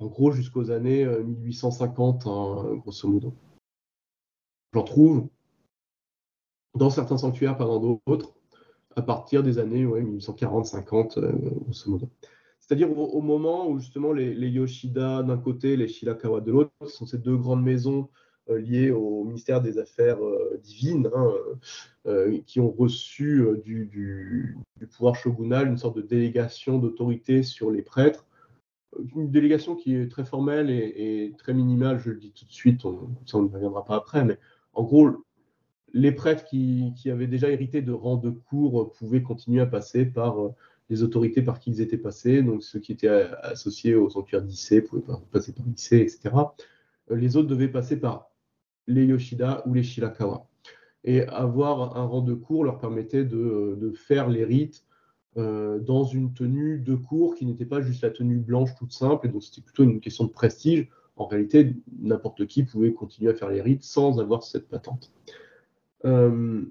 en gros, jusqu'aux années 1850, hein, grosso modo. J'en trouve dans certains sanctuaires, pas dans d'autres à partir des années 1840-50, euh, grosso modo. C'est-à-dire au, moment où justement les, Yoshida d'un côté, les Shirakawa de l'autre, sont ces deux grandes maisons euh, liées au ministère des Affaires euh, divines, hein, qui ont reçu du, pouvoir shogunal une sorte de délégation d'autorité sur les prêtres. Une délégation qui est très formelle et, très minimale, je le dis tout de suite, on, ça on ne reviendra pas après, mais en gros, les prêtres qui, avaient déjà hérité de rangs de cour pouvaient continuer à passer par euh, les autorités par qui ils étaient passés. Donc ceux qui étaient associés au sanctuaire d'Issé pouvaient passer par Issé, etc. Euh, les autres devaient passer par les Yoshida ou les Shirakawa. Et avoir un rang de cour leur permettait de, faire les rites euh, dans une tenue de cour qui n'était pas juste la tenue blanche toute simple, et donc c'était plutôt une question de prestige. En réalité, n'importe qui pouvait continuer à faire les rites sans avoir cette patente. Euh,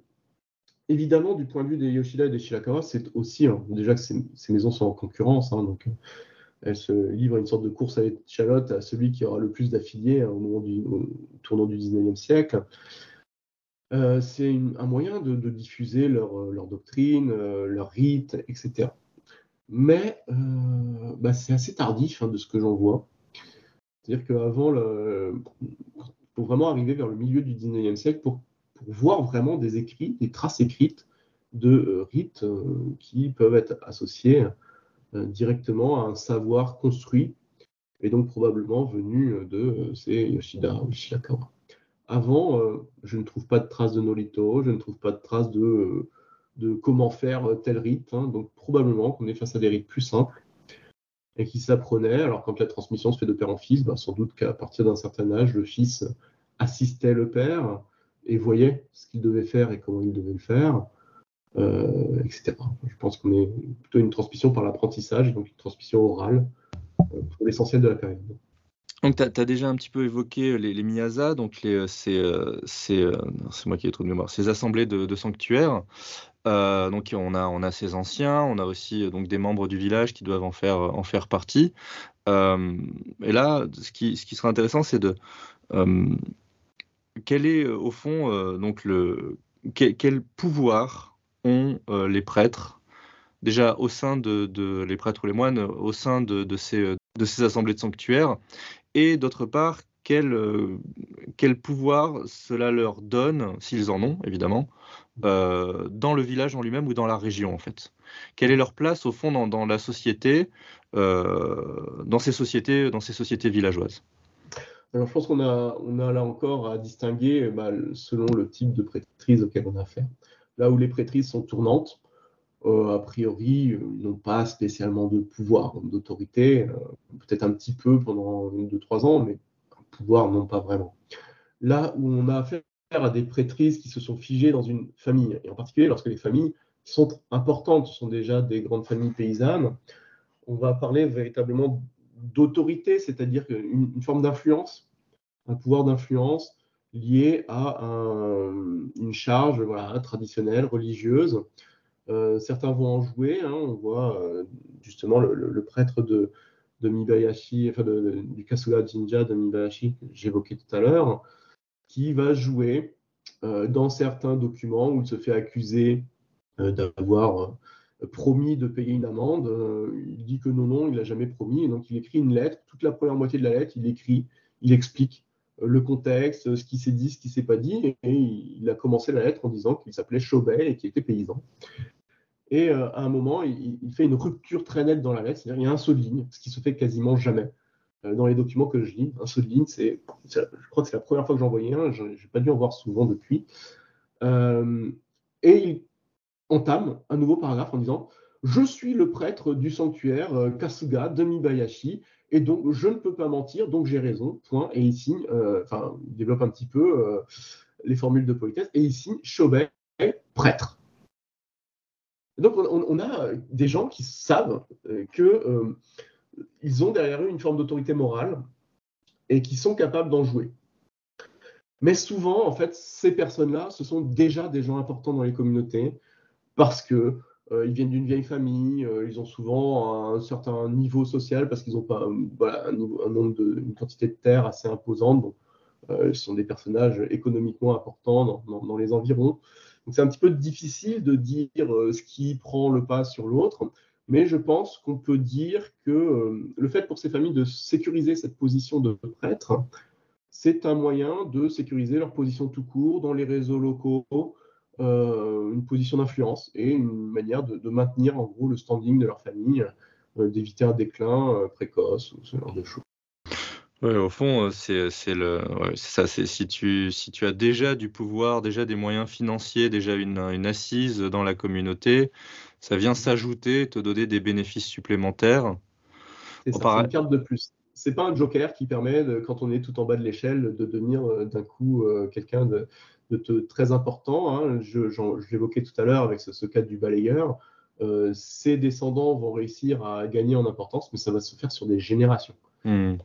évidemment, du point de vue des Yoshida et des Shirakawa, c'est aussi, hein, déjà que ces, maisons sont en concurrence, hein, donc euh, elles se livrent une sorte de course à l'échalote à celui qui aura le plus d'affiliés hein, au, moment du, tournant du 19e siècle. Euh, c'est un moyen de, diffuser leur, leur doctrine, leur rite, etc. Mais bah, c'est assez tardif de ce que j'en vois. C'est-à-dire qu'avant, pour vraiment arriver vers le milieu du 19e siècle, pour, voir vraiment des écrits, des traces écrites de rites qui peuvent être associés directement à un savoir construit et donc probablement venu de ces Yoshida ou Shirakawa. Avant, je ne trouve pas de traces de Nolito, je ne trouve pas de traces de, de comment faire tel rite. Hein. donc probablement qu'on est face à des rites plus simples et qui s'apprenaient. Alors quand la transmission se fait de père en fils, bah, sans doute qu'à partir d'un certain âge, le fils assistait le père et voyait ce qu'il devait faire et comment il devait le faire, euh, etc. Je pense qu'on est plutôt une transmission par l'apprentissage, donc une transmission orale euh, pour l'essentiel de la période. Donc, tu as, déjà un petit peu évoqué les, les donc euh, c'est moi qui ai trop de mémoire, ces assemblées de, sanctuaires. Donc on a, on a ces anciens, on a aussi donc des membres du village qui doivent en faire, en faire partie. Et là, ce qui, ce qui sera intéressant, c'est de quel est au fond donc le quel, pouvoir ont les prêtres déjà au sein de, les prêtres ou les moines au sein de, ces, de ces assemblées de sanctuaires et d'autre part quel, quel pouvoir cela leur donne, s'ils en ont évidemment, euh, dans le village en lui-même ou dans la région en fait. Quelle est leur place au fond dans, la société, euh, dans ces sociétés, dans ces sociétés villageoises Je pense qu'on a, on a là encore à distinguer bah, selon le type de prêtrise auquel on a affaire. Là où les prêtrises sont tournantes, euh, a priori, ils n'ont pas spécialement de pouvoir, d'autorité, peut-être un petit peu pendant 2-3 ans, mais pouvoir, non pas vraiment. Là où on a affaire à des prêtrises qui se sont figées dans une famille, et en particulier lorsque les familles sont importantes sont déjà des grandes familles paysannes, on va parler véritablement d'autorité, c'est-à-dire une, une forme d'influence, un pouvoir d'influence lié à une charge traditionnelle, religieuse. Euh, certains vont en jouer, hein, on voit euh, justement le, prêtre de, de Mibayashi, enfin du Kasula Jinja de Mibayashi que j'évoquais tout à l'heure, qui va jouer euh, dans certains documents où il se fait accuser d'avoir promis de payer une amende. il dit que non, non, il n'a jamais promis. Et donc il écrit une lettre. Toute la première moitié de la lettre, il écrit, il explique le contexte, ce qui s'est dit, ce qui s'est pas dit. Et il a commencé la lettre en disant qu'il s'appelait Chauvel et qu'il était paysan. Et à un moment, il, il, fait une rupture très nette dans la lettre, c'est-à-dire il y a un saut de ligne, ce qui se fait quasiment jamais. Euh, dans les documents que je lis. Un saut de ligne, c'est, je crois que c'est la première fois que j'en voyais un, je n'ai pas dû en voir souvent depuis. Euh, et il entame un nouveau paragraphe en disant Je suis le prêtre du sanctuaire euh, Kasuga de Mibayashi, et donc je ne peux pas mentir, donc j'ai raison, point. Et il signe, enfin, il développe un petit peu les formules de politesse, et il signe Chauvet, prêtre. donc on, a des gens qui savent que ils ont derrière eux une forme d'autorité morale et qui sont capables d'en jouer. Mais souvent, en fait, ces personnes-là, ce sont déjà des gens importants dans les communautés parce que euh, ils viennent d'une vieille famille, euh, ils ont souvent un certain niveau social parce qu'ils n'ont pas un, nombre une quantité de terre assez imposante. Donc, euh, ce sont des personnages économiquement importants dans les environs. Donc, c'est un petit peu difficile de dire ce qui prend le pas sur l'autre. Mais je pense qu'on peut dire que euh, le fait pour ces familles de sécuriser cette position de prêtre, c'est un moyen de sécuriser leur position tout court dans les réseaux locaux, euh, une position d'influence et une manière de, maintenir en gros le standing de leur famille, euh, d'éviter un déclin précoce ou ce genre de choses. Ouais, au fond, c'est le, ça. C'est si tu si tu as déjà du pouvoir, déjà des moyens financiers, déjà une, une assise dans la communauté, ça vient s'ajouter, te donner des bénéfices supplémentaires. C'est une carte de plus. C'est pas un joker qui permet, quand on est tout en bas de l'échelle, de devenir euh, d'un coup euh, quelqu'un de, très important. Hein. Je, l'évoquais tout à l'heure avec ce, cas du balayeur. Euh, ses descendants vont réussir à gagner en importance, mais ça va se faire sur des générations. Hmm.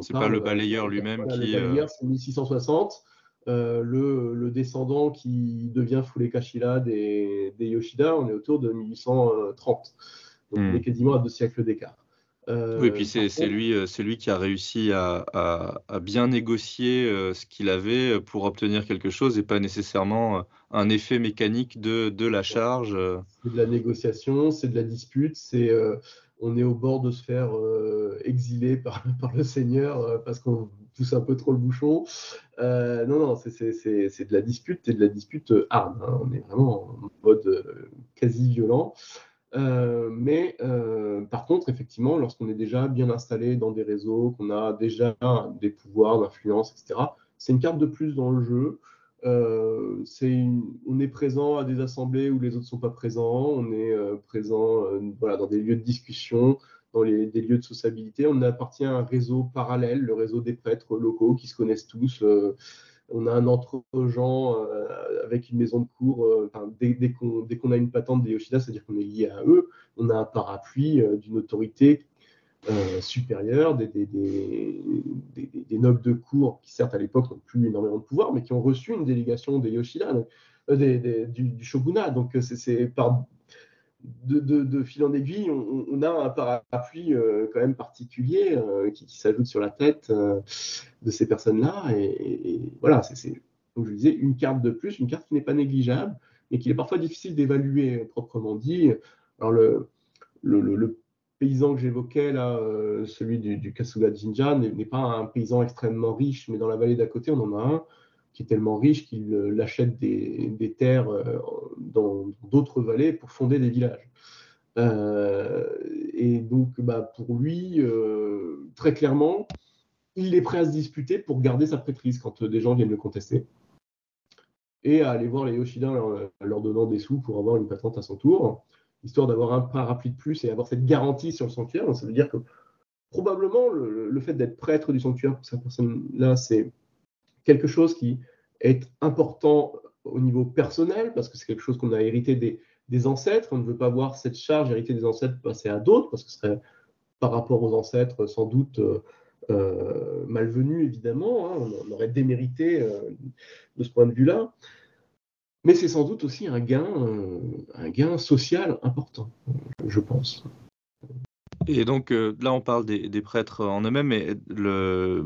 c'est pas le balayeur lui-même qui. Le balayeur, c'est 1660. Euh, le, descendant qui devient Fulekashila des, des Yoshida, on est autour de 1830. Donc on est hmm. quasiment à deux siècles d'écart. Euh, oui, et puis c'est lui, euh, lui qui a réussi à, bien négocier ce qu'il avait pour obtenir quelque chose et pas nécessairement un effet mécanique de, de la charge. C'est de la négociation, c'est de la dispute, c'est on est au bord de se faire exiler par, par, le Seigneur parce qu'on pousse un peu trop le bouchon. non, non, c'est de la dispute et de la dispute arme. Hein. On est vraiment en mode quasi violent. Mais par contre, effectivement, lorsqu'on est déjà bien installé dans des réseaux, qu'on a déjà des pouvoirs d'influence, etc., c'est une carte de plus dans le jeu. Euh, on est présent à des assemblées où les autres ne sont pas présents, on est euh, présent euh, dans des lieux de discussion, dans des lieux de sociabilité. On appartient à un réseau parallèle, le réseau des prêtres locaux qui se connaissent tous. On a un entre-gens avec une maison de cours. dès, dès qu'on a une patente des Yoshida, c'est-à-dire qu'on est lié à eux, on a un parapluie d'une autorité euh, supérieurs, des, nobles de cour qui, certes, à l'époque, n'ont plus énormément de pouvoir, mais qui ont reçu une délégation des Yoshida, euh, du, shogunat. Donc, euh, c'est par de, de, fil en aiguille, on, a un parapluie quand même particulier qui, s'ajoute sur la tête de ces personnes-là. Et, voilà, c'est, comme je disais, une carte de plus, une carte qui n'est pas négligeable, mais qu'il est parfois difficile d'évaluer proprement dit. Alors, le, paysan que j'évoquais, là, euh, celui du, Kasuga Jinja, n'est pas un paysan extrêmement riche, mais dans la vallée d'à côté, on en a un qui est tellement riche qu'il euh, achète des, terres euh, dans d'autres vallées pour fonder des villages. et donc, bah, pour lui, très clairement, il est prêt à se disputer pour garder sa prêtrise quand des gens viennent le contester. Et à aller voir les Yoshida en leur donnant des sous pour avoir une patente à son tour histoire d'avoir un parapluie de plus et avoir cette garantie sur le sanctuaire. Ça veut dire que probablement le, fait d'être prêtre du sanctuaire pour cette personne-là, c'est quelque chose qui est important au niveau personnel, parce que c'est quelque chose qu'on a hérité des, ancêtres. On ne veut pas voir cette charge héritée des ancêtres passer à d'autres, parce que ce serait par rapport aux ancêtres sans doute euh, euh, malvenu, évidemment. Hein. on, aurait démérité euh, de ce point de vue-là mais c'est sans doute aussi un gain, un gain social important, je pense. Et donc là, on parle des, prêtres en eux-mêmes, mais le,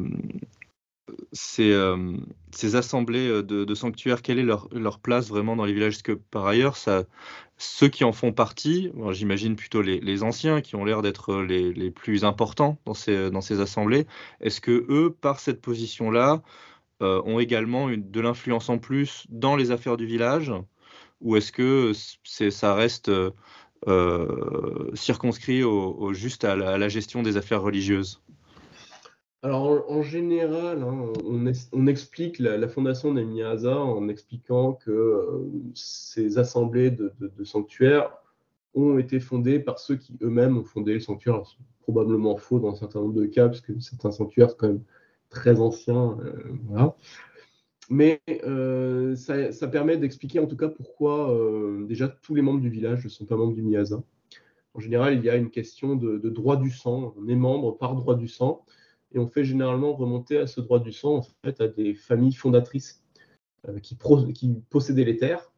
ces, euh, ces, assemblées de, sanctuaires, quelle est leur, place vraiment dans les villages? Est-ce que par ailleurs, ceux qui en font partie, j'imagine plutôt les, anciens qui ont l'air d'être les, les, plus importants dans ces, assemblées, est-ce que eux, par cette position-là, euh, ont également de l'influence en plus dans les affaires du village? Ou est-ce que ça reste euh, euh, circonscrit juste à la, gestion des affaires religieuses? Alors en, général, hein, on, explique la, fondation des Miyasa en expliquant que ces assemblées de, sanctuaires ont été fondées par ceux qui eux-mêmes ont fondé le sanctuaire. C'est probablement faux dans un certain nombre de cas, parce que certains sanctuaires sont quand même très ancien. Euh, Mais euh, ça, permet d'expliquer en tout cas pourquoi euh, déjà tous les membres du village ne sont pas membres du Miyasa. En général, il y a une question de, droit du sang. On est membre par droit du sang et on fait généralement remonter à ce droit du sang en fait à des familles fondatrices qui, qui, possédaient les terres.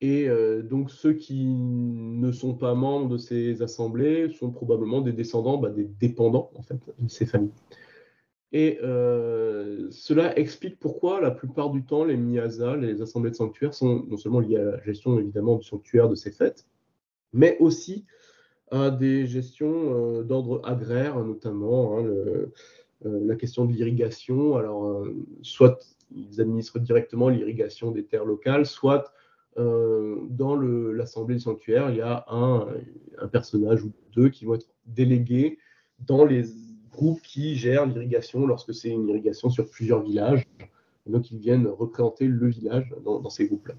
Et donc ceux qui ne sont pas membres de ces assemblées sont probablement des descendants, bah, des dépendants en fait de ces familles. Et euh, cela explique pourquoi la plupart du temps les Miyasa, les assemblées de sanctuaires, sont non seulement liées à la gestion évidemment du sanctuaire de ces fêtes, mais aussi à des gestions euh, d'ordre agraire, notamment hein, euh, la question de l'irrigation. Alors, soit ils administrent directement l'irrigation des terres locales, soit dans l'assemblée du sanctuaire, il y a un, un personnage ou deux qui vont être délégués dans les groupe qui gère l'irrigation lorsque c'est une irrigation sur plusieurs villages. donc, ils viennent représenter le village dans, ces groupes-là.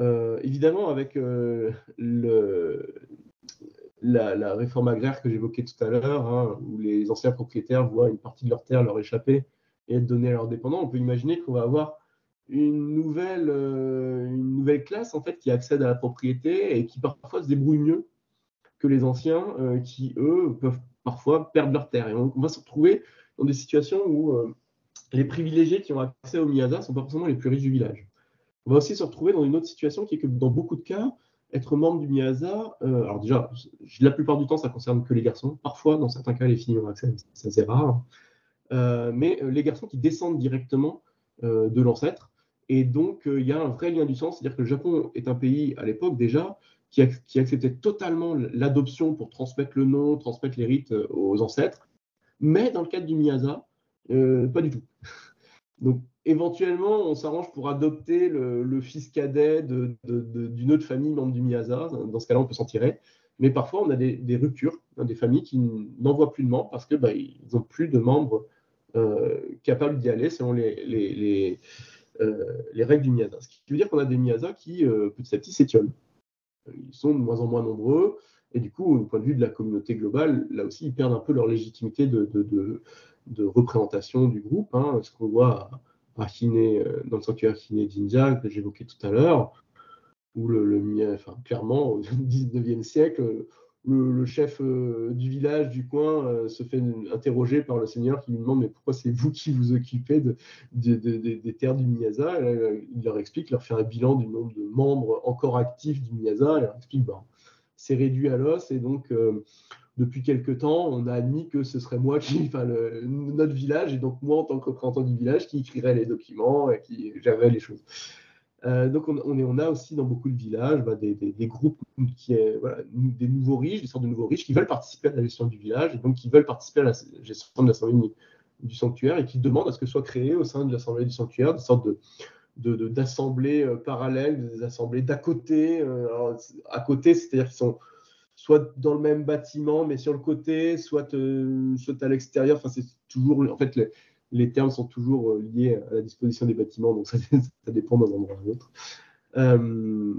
Euh, évidemment, avec euh, la, réforme agraire que j'évoquais tout à l'heure, hein, où les anciens propriétaires voient une partie de leur terre leur échapper et être donnée à leurs dépendants, on peut imaginer qu'on va avoir une nouvelle, euh, classe en fait qui accède à la propriété et qui parfois se débrouille mieux que les anciens qui, eux, peuvent parfois perdent leur terre. Et on, va se retrouver dans des situations où euh, les privilégiés qui ont accès au Miyasa ne sont pas forcément les plus riches du village. On va aussi se retrouver dans une autre situation qui est que dans beaucoup de cas, être membre du Miyasa, euh, alors déjà, la plupart du temps, ça concerne que les garçons. Parfois, dans certains cas, les filles ont accès, ça c'est rare. Euh, mais les garçons qui descendent directement de l'ancêtre. Et donc, il y a un vrai lien du sang, c'est-à-dire que le Japon est un pays, à l'époque déjà, qui, acceptait totalement l'adoption pour transmettre le nom, transmettre les rites aux ancêtres. Mais dans le cadre du Miyasa, pas du tout. Donc, éventuellement, on s'arrange pour adopter le, fils cadet d'une autre famille membre du Miyasa. Dans ce cas-là, on peut s'en tirer. Mais parfois, on a des, ruptures, hein, des familles qui n'envoient plus de membres parce qu'ils bah, n'ont plus de membres euh, capables d'y aller selon les, euh, règles du Miyasa. Ce qui veut dire qu'on a des Miyasa qui, euh, petit à petit, s'étiolent. Ils sont de moins en moins nombreux. Et du coup, au point de vue de la communauté globale, là aussi, ils perdent un peu leur légitimité de, représentation du groupe. Hein. ce qu'on voit dans le sanctuaire Hine Jinja que j'évoquais tout à l'heure, où le, enfin, clairement, au 19e siècle, le, chef euh, du village, du coin, euh, se fait interroger par le seigneur qui lui demande Mais pourquoi c'est vous qui vous occupez de, des terres du Miyasa Il leur explique, leur fait un bilan du nombre de membres encore actifs du Miyasa. Il leur explique ben, C'est réduit à l'os et donc. Euh, depuis quelque temps, on a admis que ce serait moi qui, enfin, notre village, et donc moi en tant que représentant du village, qui écrirait les documents et qui gérerait les choses. Euh, donc on, a aussi dans beaucoup de villages bah, des, groupes, qui, des nouveaux riches, des sortes de nouveaux riches qui veulent participer à la gestion du village et donc qui veulent participer à la gestion de l'assemblée du sanctuaire et qui demandent à ce que soit créé au sein de l'assemblée du sanctuaire des sortes d'assemblées euh, parallèles, des assemblées d'à côté. Euh, à côté, c'est-à-dire qu'ils sont soit dans le même bâtiment mais sur le côté, soit, soit à l'extérieur. Enfin, c'est toujours en fait les termes sont toujours euh, liés à la disposition des bâtiments, donc ça, dépend d'un endroit à l'autre. Euh,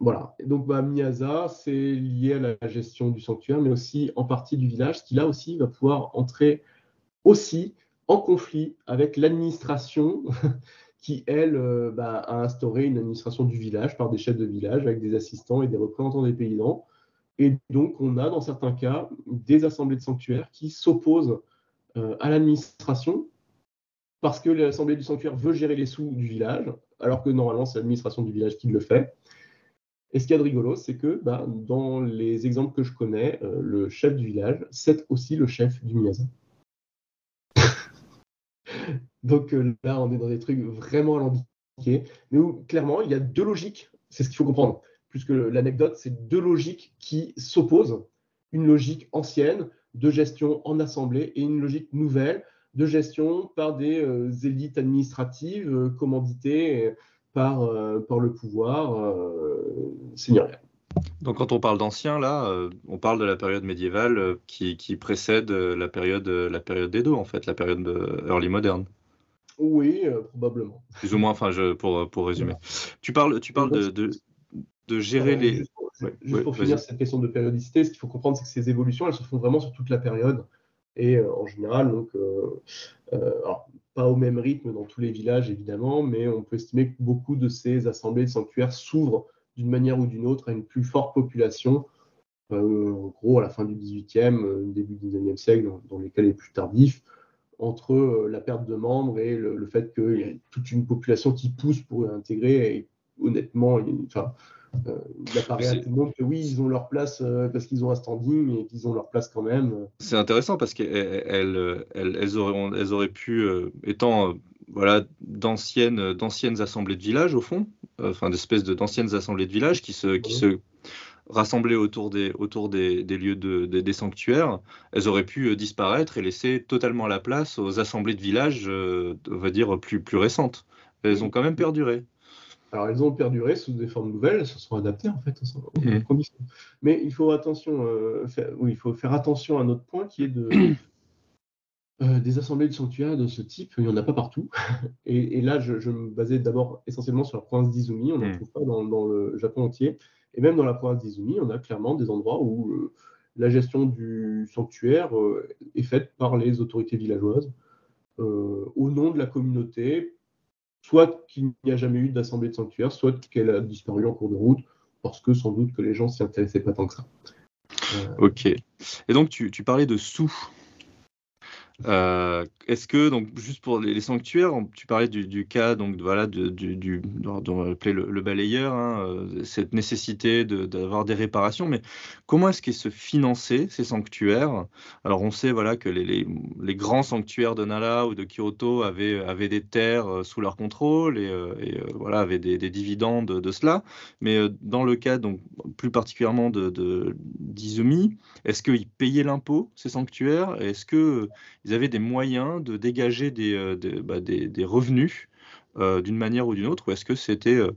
voilà. donc, bah, Miyaza, c'est lié à la gestion du sanctuaire, mais aussi en partie du village, qui là aussi va pouvoir entrer aussi en conflit avec l'administration qui, elle, euh, bah, a instauré une administration du village par des chefs de village avec des assistants et des représentants des paysans. Et donc, on a dans certains cas des assemblées de sanctuaires qui s'opposent euh, à l'administration parce que l'Assemblée du sanctuaire veut gérer les sous du village, alors que normalement c'est l'administration du village qui le fait. Et ce qu'il y a de rigolo, c'est que bah, dans les exemples que je connais, euh, le chef du village, c'est aussi le chef du Miyasa. Donc euh, là, on est dans des trucs vraiment alambiqués, mais clairement, il y a deux logiques, c'est ce qu'il faut comprendre. Plus que l'anecdote, c'est deux logiques qui s'opposent. Une logique ancienne, de gestion en assemblée et une logique nouvelle de gestion par des euh, élites administratives euh, commanditées euh, par, par le pouvoir seigneurial. Donc quand on parle d'ancien, là, on parle de la période médiévale qui, précède la période, la période d'Edo, en fait, la période early moderne. Oui, probablement. Plus ou moins, enfin, je, pour, pour résumer. Tu parles, tu parles de, de, de gérer les... Juste, pour finir cette question de périodicité, ce qu'il faut comprendre, c'est que ces évolutions, elles se font vraiment sur toute la période. Et euh, en général, donc, euh, euh, pas au même rythme dans tous les villages, évidemment, mais on peut estimer que beaucoup de ces assemblées de sanctuaires s'ouvrent d'une manière ou d'une autre à une plus forte population, en gros à la fin du 18e, début du 19e siècle, dans, les cas les plus tardifs, entre la perte de membres et le, fait qu'il y ait toute une population qui pousse pour intégrer. Et honnêtement, enfin, euh, il apparaît à tout le monde que oui, ils ont leur place euh, parce qu'ils ont un standing et qu'ils ont leur place quand même. C'est intéressant parce qu'elles elles, elles, auraient, elles auraient pu, euh, étant voilà, d'anciennes, d'anciennes assemblées de village au fond, enfin d'espèces de, d'anciennes assemblées de village qui se, qui se rassemblaient autour des, autour des, des lieux de, des, sanctuaires, elles auraient pu disparaître et laisser totalement la place aux assemblées de village, on va dire, plus, plus récentes. Elles ont quand même perduré. Alors, elles ont perduré sous des formes nouvelles, elles se sont adaptées en fait aux mmh. conditions. Mais il faut, attention, euh, faire, oui, il faut faire attention à un autre point qui est de, euh, des assemblées de sanctuaires de ce type, il n'y en a pas partout. Et, là, je, me basais d'abord essentiellement sur la province d'Izumi, on n'en mmh. trouve pas dans, le Japon entier. Et même dans la province d'Izumi, on a clairement des endroits où euh, la gestion du sanctuaire est faite par les autorités villageoises au nom de la communauté soit qu'il n'y a jamais eu d'assemblée de sanctuaire, soit qu'elle a disparu en cours de route, parce que sans doute que les gens s'y intéressaient pas tant que ça. Euh, ok. Et donc tu, parlais de sous. Euh, est-ce que, donc, juste pour les, sanctuaires, tu parlais du, cas, donc, voilà, du, du, dont on le, le, balayeur, hein, euh, cette nécessité d'avoir des réparations, mais comment est-ce qu'ils se finançaient, ces sanctuaires? Alors, on sait, voilà, que les, les, grands sanctuaires de Nala ou de Kyoto avaient, avaient des terres euh, sous leur contrôle et, voilà, avaient des, des dividendes de, cela, mais dans le cas, donc, plus particulièrement de d'Izumi, est-ce qu'ils payaient l'impôt, ces sanctuaires? Est-ce que ils avaient des moyens de dégager des, euh, bah, revenus euh, d'une manière ou d'une autre, ou est-ce que c'était euh,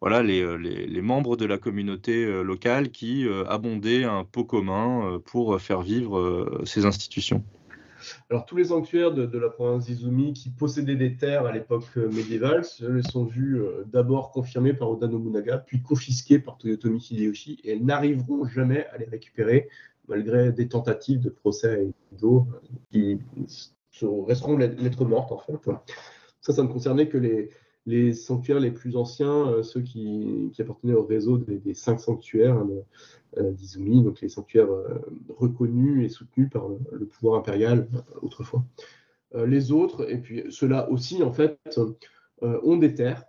voilà, les, membres de la communauté locale qui abondaient un pot commun pour faire vivre ces institutions? Alors, tous les sanctuaires de, la province d'Izumi qui possédaient des terres à l'époque médiévale se sont vus d'abord confirmés par Oda Nobunaga, puis confisqués par Toyotomi Hideyoshi, et elles n'arriveront jamais à les récupérer malgré des tentatives de procès à Edo qui resteront lettres mortes en fait. Ça, ça ne concernait que les, sanctuaires les plus anciens, euh, ceux qui, appartenaient au réseau des, cinq sanctuaires hein, euh, d'Izumi, donc les sanctuaires euh, reconnus et soutenus par le, pouvoir impérial autrefois. les autres, et puis ceux-là aussi, en fait, ont des terres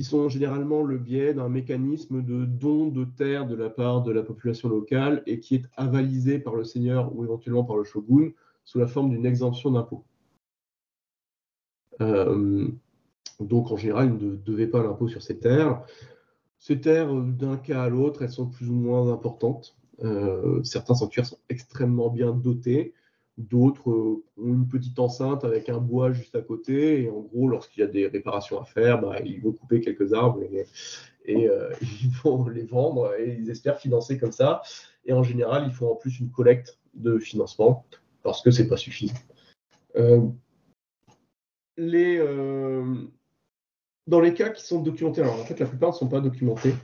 qui sont généralement le biais d'un mécanisme de don de terre de la part de la population locale et qui est avalisé par le seigneur ou éventuellement par le shogun sous la forme d'une exemption d'impôt. Euh, donc en général, ils ne devaient pas l'impôt sur ces terres. Ces terres, d'un cas à l'autre, elles sont plus ou moins importantes. Euh, certains sanctuaires sont extrêmement bien dotés. D'autres euh, ont une petite enceinte avec un bois juste à côté. Et en gros, lorsqu'il y a des réparations à faire, bah, ils vont couper quelques arbres et, euh, ils vont les vendre et ils espèrent financer comme ça. Et en général, ils font en plus une collecte de financement parce que c'est pas suffisant. Euh, dans les cas qui sont documentés, alors en fait, la plupart ne sont pas documentés.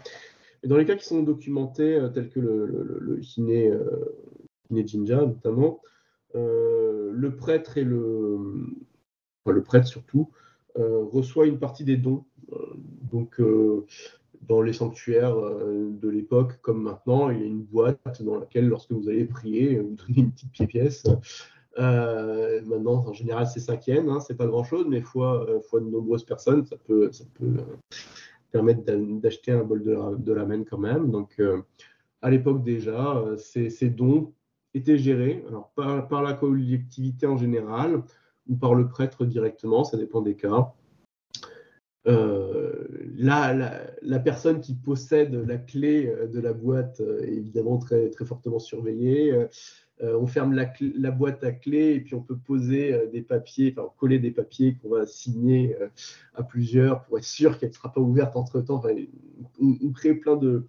Mais dans les cas qui sont documentés, tels que le, le, le Hine, Jinja notamment, le prêtre et le, le prêtre surtout euh, reçoit une partie des dons. Euh, donc dans les sanctuaires de l'époque comme maintenant, il y a une boîte dans laquelle, lorsque vous allez prier, vous donnez une petite pièce. maintenant, en général, c'est 5 yens, hein, c'est pas grand chose, mais fois, fois de nombreuses personnes, ça peut, ça peut permettre d'acheter un bol de, de ramen quand même. Donc, à l'époque déjà, ces, dons était géré alors par, la collectivité en général ou par le prêtre directement, ça dépend des cas. Euh, la, personne qui possède la clé euh, de la boîte euh, est évidemment très, très fortement surveillée. on ferme la, la, boîte à clé et puis on peut poser des papiers, enfin coller des papiers qu'on va signer à plusieurs pour être sûr qu'elle ne sera pas ouverte entre temps. on, crée plein de,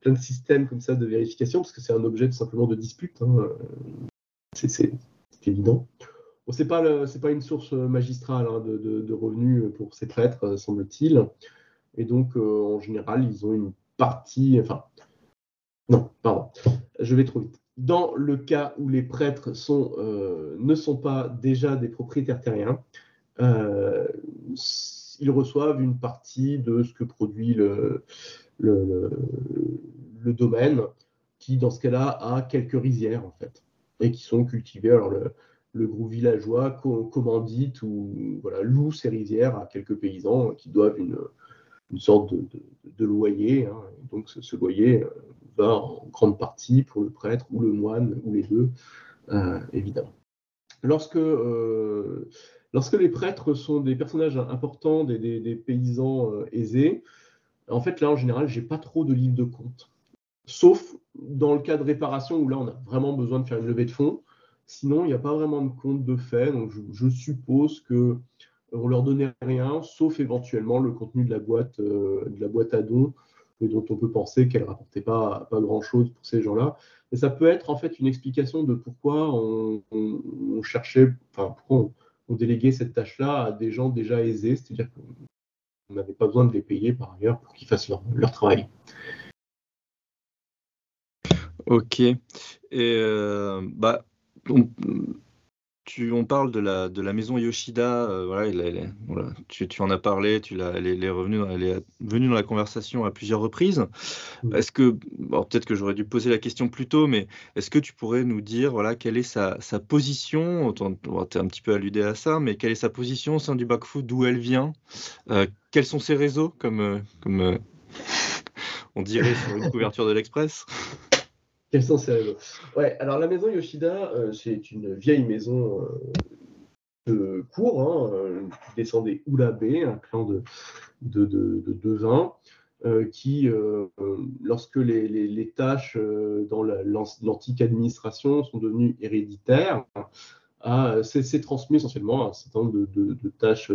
plein de systèmes comme ça de vérification, parce que c'est un objet tout simplement de dispute. Hein. C'est évident. Bon, c'est pas, pas une source magistrale hein, de, revenus pour ces prêtres, semble-t-il. Et donc, euh, en général, ils ont une partie. Enfin, non, pardon, je vais trop vite. Dans le cas où les prêtres sont, euh, ne sont pas déjà des propriétaires terriens, euh, ils reçoivent une partie de ce que produit le, le, domaine, qui dans ce cas-là a quelques rizières en fait, et qui sont cultivées. Alors le, groupe villageois commandite ou voilà, loue ces rizières à quelques paysans qui doivent une, une sorte de, loyer. Hein. donc ce, loyer euh, va en grande partie pour le prêtre ou le moine ou les deux, euh, évidemment. Lorsque, euh, lorsque les prêtres sont des personnages importants, des paysans aisés, en fait, là, en général, j'ai pas trop de livres de compte. Sauf dans le cas de réparation où là, on a vraiment besoin de faire une levée de fonds. Sinon, il n'y a pas vraiment de compte de fait. Donc, je, suppose que euh, on leur donnait rien, sauf éventuellement le contenu de la boîte, euh, à dons, dont on peut penser qu'elle ne rapportait pas, pas grand-chose pour ces gens-là. Mais ça peut être en fait une explication de pourquoi on, cherchait, enfin, pourquoi on, on déléguait cette tâche-là à des gens déjà aisés, c'est-à-dire on n'avait pas besoin de les payer par ailleurs pour qu'ils fassent leur, travail. Ok. Euh, bah, tu, on parle de la, de la maison Yoshida, euh, voilà, voilà tu, tu, en as parlé, tu l'as, elle, est revenue, elle est venue dans la conversation à plusieurs reprises. Est-ce que, peut-être que j'aurais dû poser la question plus tôt, mais est-ce que tu pourrais nous dire, voilà, quelle est sa, sa position Tu es un petit peu alludé à ça, mais quelle est sa position au sein du backfoot, d'où elle vient euh, Quels sont ses réseaux, comme, euh, comme on dirait sur une couverture de l'Express? Quels sont ces Ouais, alors la maison Yoshida, euh, c'est une vieille maison euh, de cour, hein, euh, qui descendait Ulabe, un clan de, de, de, de devins, qui, lorsque les, les, tâches dans l'antique administration sont devenues héréditaires, s'est transmis essentiellement un certain nombre de, tâches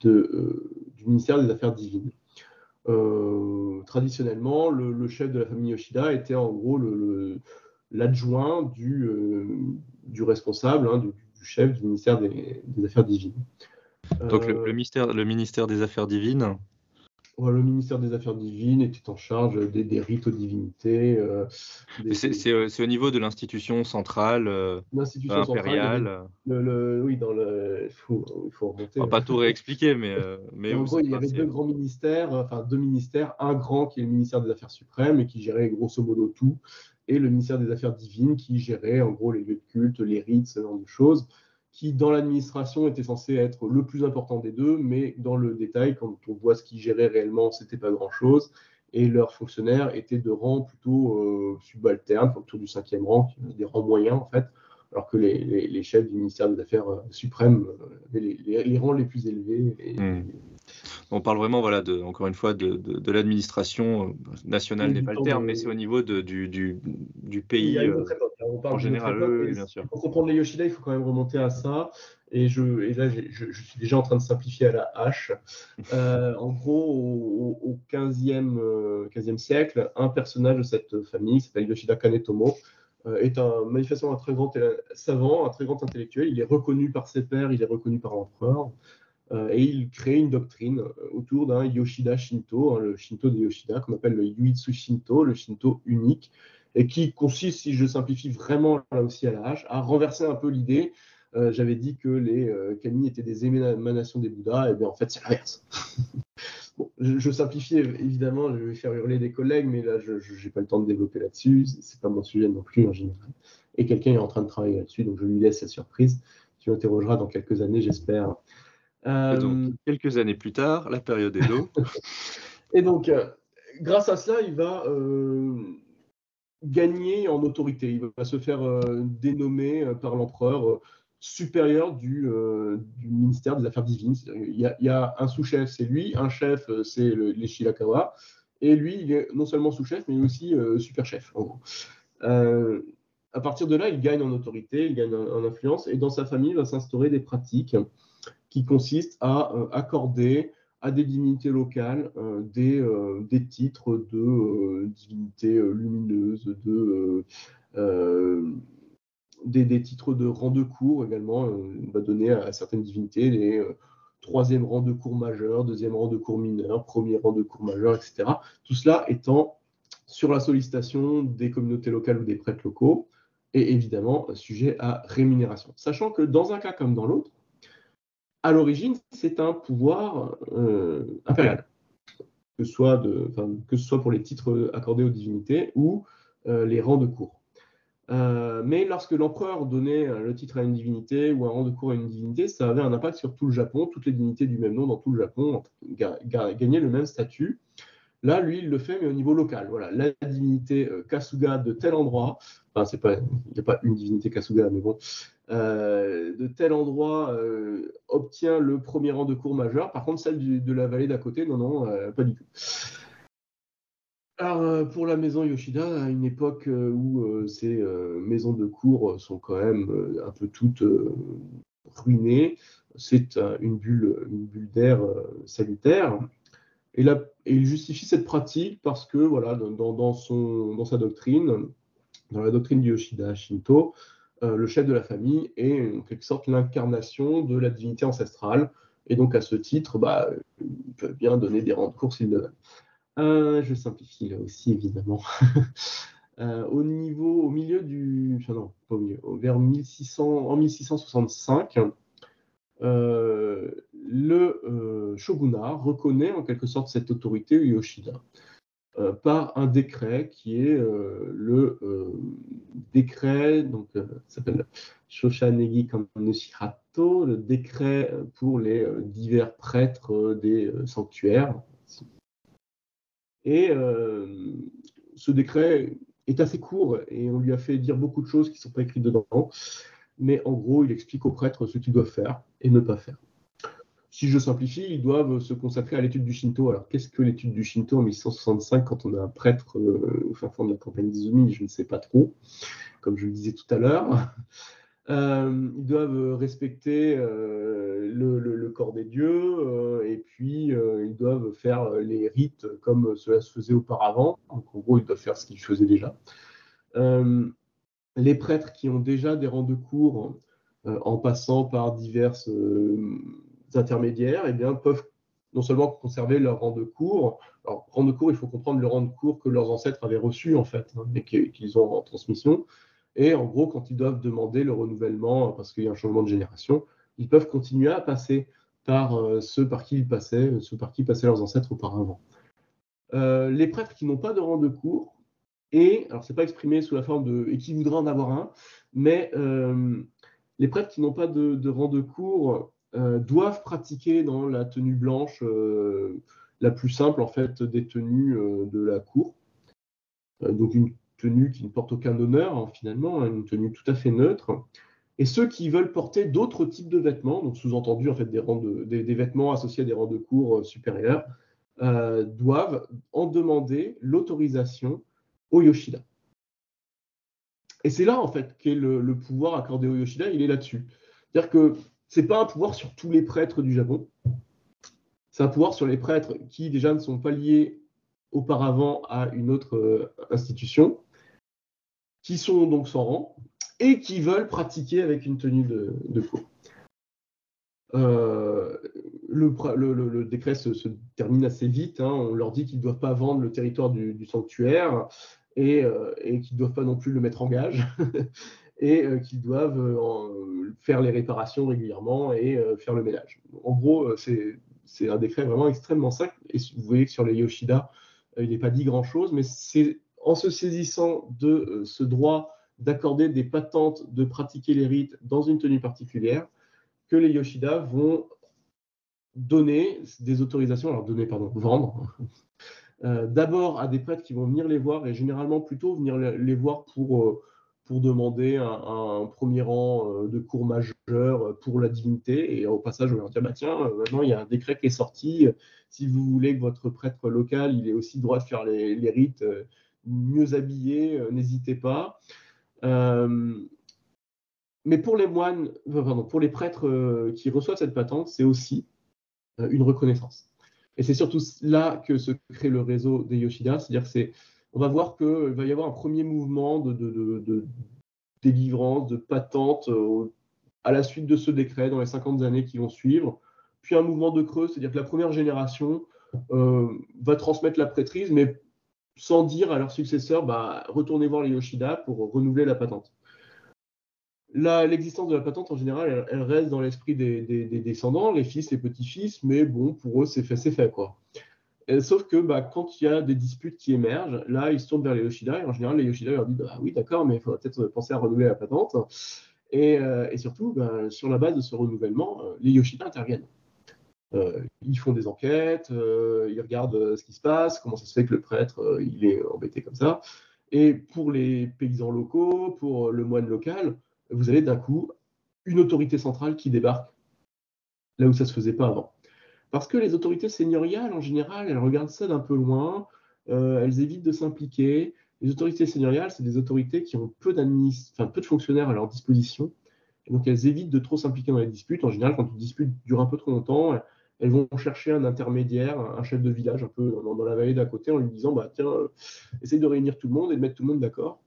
du ministère des Affaires divines. Euh, traditionnellement, le, chef de la famille Yoshida était en gros l'adjoint du, euh, du, responsable, hein, du, chef du ministère des, Affaires divines. Donc le, le ministère des Affaires divines le ministère des Affaires divines était en charge des, rites aux divinités. Euh, euh, c'est au niveau de l'institution centrale euh, impériale. oui, dans le, il faut, remonter. On va pas tout réexpliquer, mais, mais en gros, il y avait deux grands ministères, enfin deux ministères, un grand qui est le ministère des Affaires suprêmes et qui gérait grosso modo tout, et le ministère des Affaires divines qui gérait en gros les lieux de culte, les rites, ce genre de choses qui, dans l'administration, était censé être le plus important des deux, mais dans le détail, quand on voit ce qu'ils géraient réellement, c'était pas grand-chose. Et leurs fonctionnaires étaient de rang plutôt euh, subalterne, autour du cinquième rang, des rangs moyens en fait, alors que les, chefs du ministère des Affaires euh, suprêmes euh, avaient les, rangs les plus élevés. Hmm. On parle vraiment, voilà, de, encore une fois, de, de, l'administration nationale n'est pas le terme, mais c'est au niveau de, du, du, du, pays on parle en général. bien sûr. Pour comprendre les Yoshida, il faut quand même remonter à ça. Et, je, et là, je, suis déjà en train de simplifier à la hache. Euh, en gros, au, 15e, 15e, euh, siècle, un personnage de cette famille, qui s'appelle Yoshida Kanetomo, euh, est un, manifestement un très grand savant, un très grand intellectuel. Il est reconnu par ses pairs, il est reconnu par l'empereur. Et il crée une doctrine autour d'un Yoshida Shinto, hein, le Shinto de Yoshida, qu'on appelle le Yuitsu Shinto, le Shinto unique, et qui consiste, si je simplifie vraiment là aussi à la hache, à renverser un peu l'idée. Euh, j'avais dit que les euh, kami étaient des émanations des Bouddhas, et bien en fait c'est l'inverse. bon, je, simplifie évidemment, je vais faire hurler des collègues, mais là je n'ai pas le temps de développer là-dessus, c'est pas mon sujet non plus en général. Et quelqu'un est en train de travailler là-dessus, donc je lui laisse sa surprise. Tu m'interrogeras dans quelques années, j'espère. Euh... quelques années plus tard, la période est d'eau. et donc, euh, grâce à cela, il va gagner en autorité. Il va se faire euh, dénommer euh, par l'empereur euh, supérieur du, du, ministère des Affaires divines. Il y, a, il y a un sous-chef, c'est lui, un chef, c'est le, les Shirakawa, et lui, il est non seulement sous-chef, mais aussi super-chef, à partir de là, il gagne en autorité, il gagne en, influence, et dans sa famille, il va s'instaurer des pratiques qui consistent à accorder à des divinités locales euh, des, euh, des, titres de euh, divinités lumineuses, de, des, titres de rang de cour également. on va donner à certaines divinités les troisième rang de cour majeur, deuxième rang de cour mineur, premier rang de cour majeur, etc. Tout cela étant sur la sollicitation des communautés locales ou des prêtres locaux, et évidemment sujet à rémunération. Sachant que dans un cas comme dans l'autre, à l'origine, c'est un pouvoir euh, impérial, que ce, soit pour les titres accordés aux divinités ou euh, les rangs de cour. Euh, mais lorsque l'empereur donnait le titre à une divinité ou un rang de cour à une divinité, ça avait un impact sur tout le Japon. Toutes les divinités du même nom dans tout le Japon gagnaient le même statut. Là, lui, il le fait, mais au niveau local. Voilà, la divinité Kasuga de tel endroit, enfin, c'est pas, il n'y a pas une divinité Kasuga, mais bon, euh, de tel endroit euh, obtient le premier rang de cour majeur. Par contre, celle de la vallée d'à côté, non, non, euh, pas du tout. Alors, pour la maison Yoshida, à une époque où ces maisons de cour sont quand même un peu toutes ruinées, c'est une bulle, une bulle d'air salutaire. Et, là, il justifie cette pratique parce que, voilà, dans, son, dans sa doctrine, dans la doctrine du Yoshida Shinto, euh, le chef de la famille est en quelque sorte l'incarnation de la divinité ancestrale. Et donc, à ce titre, bah, il peut bien donner des rangs de course le veut. Euh, je simplifie là aussi, évidemment. au niveau, au milieu du, enfin non, pas au milieu, vers 1600, en 1665, le shogunat reconnaît en quelque sorte cette autorité Yoshida. Euh, par un décret qui est euh, le euh, décret, donc s'appelle Shoshanegi Kanushihato, le décret pour les divers prêtres des sanctuaires. Et ce décret est assez court et on lui a fait dire beaucoup de choses qui ne sont pas écrites dedans, mais en gros, il explique aux prêtres ce qu'ils doivent faire et ne pas faire si je simplifie, ils doivent se consacrer à l'étude du Shinto. Alors, qu'est-ce que l'étude du Shinto en 1665 quand on a un prêtre euh, au fin fond de la campagne d'Izumi Je ne sais pas trop, comme je le disais tout à l'heure. Euh, ils doivent respecter euh, le, corps des dieux et puis ils doivent faire les rites comme cela se faisait auparavant. Donc, en gros, ils doivent faire ce qu'ils faisaient déjà. les prêtres qui ont déjà des rangs de cours en passant par diverses intermédiaires eh bien, peuvent non seulement conserver leur rang de cours, alors rang de cours, il faut comprendre le rang de cours que leurs ancêtres avaient reçu en fait, hein, et qu'ils ont en transmission. Et en gros, quand ils doivent demander le renouvellement parce qu'il y a un changement de génération, ils peuvent continuer à passer par euh, ceux par qui ils passaient, ceux par qui passaient leurs ancêtres auparavant. Euh, les prêtres qui n'ont pas de rang de cours, et alors c'est pas exprimé sous la forme de et qui voudraient en avoir un, mais euh, les prêtres qui n'ont pas de, de, rang de cours euh, doivent pratiquer dans la tenue blanche euh, la plus simple en fait des tenues euh, de la cour. donc une tenue qui ne porte aucun honneur hein, finalement, hein, une tenue tout à fait neutre. Et ceux qui veulent porter d'autres types de vêtements, donc sous-entendu en fait des, rangs des, vêtements associés à des rangs de cour supérieurs, doivent en demander l'autorisation au Yoshida. Et c'est là en fait qu'est le, le, pouvoir accordé au Yoshida, il est là-dessus. C'est-à-dire que c'est pas un pouvoir sur tous les prêtres du Japon. C'est un pouvoir sur les prêtres qui déjà ne sont pas liés auparavant à une autre euh, institution, qui sont donc sans rang et qui veulent pratiquer avec une tenue de, de. Euh, le, décret se, termine assez vite. Hein. On leur dit qu'ils ne doivent pas vendre le territoire du, sanctuaire et, euh, et qu'ils ne doivent pas non plus le mettre en gage. Et euh, qu'ils doivent euh, faire les réparations régulièrement et euh, faire le ménage. En gros, c'est un décret vraiment extrêmement simple. Et vous voyez que sur les Yoshida, il n'est pas dit grand-chose, mais c'est en se saisissant de ce droit d'accorder des patentes de pratiquer les rites dans une tenue particulière que les Yoshida vont donner des autorisations, alors donner, pardon, vendre, d'abord à des prêtres qui vont venir les voir et généralement plutôt venir les voir pour pour demander un, premier rang euh, de cours majeur pour la divinité. Et au passage, on leur dit, bah, tiens, euh, maintenant il y a un décret qui est sorti. Si vous voulez que votre prêtre local, il ait aussi droit de faire les, rites euh, mieux habillés, n'hésitez pas. mais pour les moines, pardon, pour les prêtres qui reçoivent cette patente, c'est aussi une reconnaissance. Et c'est surtout là que se crée le réseau des Yoshida, c'est-à-dire que c'est on va voir qu'il va y avoir un premier mouvement de, délivrance, de patente euh, à la suite de ce décret dans les 50 années qui vont suivre. Puis un mouvement de creux, c'est-à-dire que la première génération euh, va transmettre la prêtrise, mais sans dire à leurs successeurs, bah, retournez voir les Yoshida pour renouveler la patente. L'existence de la patente, en général, elle, reste dans l'esprit des, des, descendants, les fils, les petits-fils, mais bon, pour eux, c'est fait, c'est fait, sauf que bah, quand il y a des disputes qui émergent, là, ils se tournent vers les Yoshida, et en général, les Yoshida leur disent Ah oui, d'accord, mais il faudrait peut-être penser à renouveler la patente. Et, euh, surtout, bah, sur la base de ce renouvellement, euh, les Yoshida interviennent. Euh, ils font des enquêtes, ils regardent ce qui se passe, comment ça se fait que le prêtre il est embêté comme ça. Et pour les paysans locaux, pour le moine local, vous avez d'un coup une autorité centrale qui débarque là où ça ne se faisait pas avant. Parce que les autorités seigneuriales, en général, elles regardent ça d'un peu loin, euh, elles évitent de s'impliquer. Les autorités seigneuriales, c'est des autorités qui ont peu, enfin, peu de fonctionnaires à leur disposition. donc, elles évitent de trop s'impliquer dans les disputes. En général, quand une dispute dure un peu trop longtemps, elles vont chercher un intermédiaire, un chef de village, un peu dans, la vallée d'à côté, en lui disant bah, Tiens, euh, essaye de réunir tout le monde et de mettre tout le monde d'accord.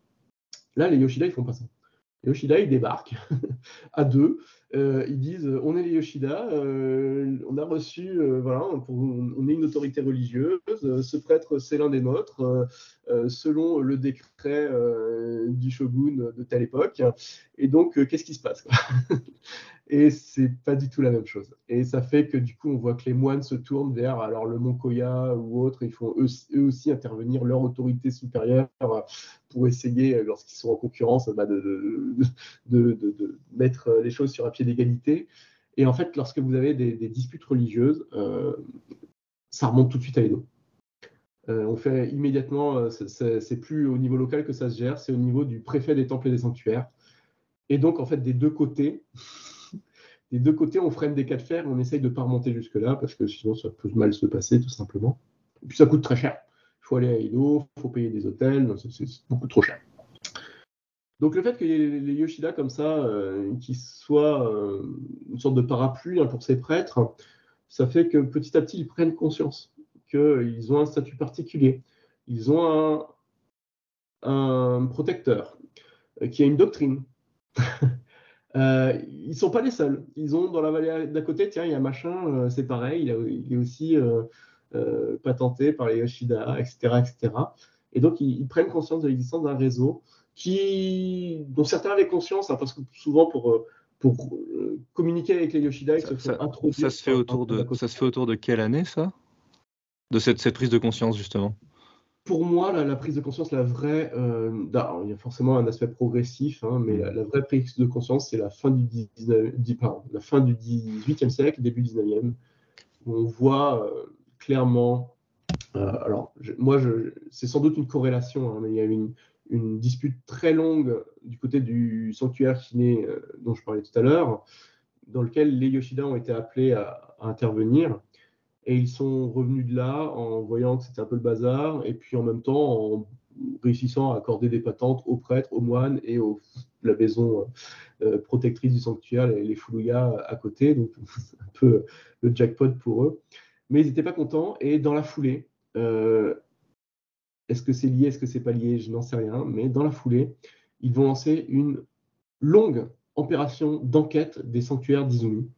Là, les Yoshida, ils font pas ça. Les Yoshida, ils débarquent à deux euh, ils disent on est les Yoshida, on a reçu, voilà, on, est une autorité religieuse, ce prêtre c'est l'un des nôtres, selon le décret du shogun de telle époque. Et donc, qu'est-ce qui se passe et c'est pas du tout la même chose. Et ça fait que du coup, on voit que les moines se tournent vers alors le Mont Koya ou autre, ils font eux, aussi intervenir leur autorité supérieure pour essayer, lorsqu'ils sont en concurrence, bah, de, de, mettre les choses sur un pied d'égalité. Et en fait, lorsque vous avez des, disputes religieuses, euh, ça remonte tout de suite à l'Edo. Euh, on fait immédiatement, euh, c'est plus au niveau local que ça se gère, c'est au niveau du préfet des temples et des sanctuaires. Et donc, en fait, des deux côtés, des deux côtés, on freine des cas de fer on essaye de ne pas remonter jusque-là parce que sinon ça peut mal se passer tout simplement. Et puis ça coûte très cher. Il faut aller à Edo, il faut payer des hôtels, c'est beaucoup trop cher. Donc le fait qu'il y ait les Yoshida comme ça, euh, qui soient euh, une sorte de parapluie hein, pour ces prêtres, ça fait que petit à petit ils prennent conscience qu'ils ont un statut particulier, ils ont un, un protecteur, euh, qui a une doctrine. Euh, ils sont pas les seuls. Ils ont dans la vallée d'à côté, tiens, il y a machin, euh, c'est pareil, il, est aussi euh, euh, patenté par les Yoshida, etc., etc. Et donc, ils, prennent conscience de l'existence d'un réseau qui, dont certains avaient conscience, hein, parce que souvent pour pour communiquer avec les Yoshida, ils se font introduire. Ça se fait autour de ça se fait autour de quelle année ça? De cette, cette prise de conscience justement? Pour moi, la, prise de conscience, la vraie, euh, il y a forcément un aspect progressif, hein, mais la, vraie prise de conscience, c'est la fin du 19, la fin du 18e siècle, début 19e, où on voit euh, clairement. Euh, alors, moi, c'est sans doute une corrélation, hein, mais il y a une, une dispute très longue du côté du sanctuaire kiné dont je parlais tout à l'heure, dans lequel les Yoshida ont été appelés à intervenir. Et ils sont revenus de là en voyant que c'était un peu le bazar, et puis en même temps en réussissant à accorder des patentes aux prêtres, aux moines et aux la maison euh, protectrice du sanctuaire, les, les à côté. Donc c'est un peu le jackpot pour eux. Mais ils n'étaient pas contents. Et dans la foulée, euh, est-ce que c'est lié, est-ce que c'est pas lié, je n'en sais rien. Mais dans la foulée, ils vont lancer une longue opération d'enquête des sanctuaires d'Izumi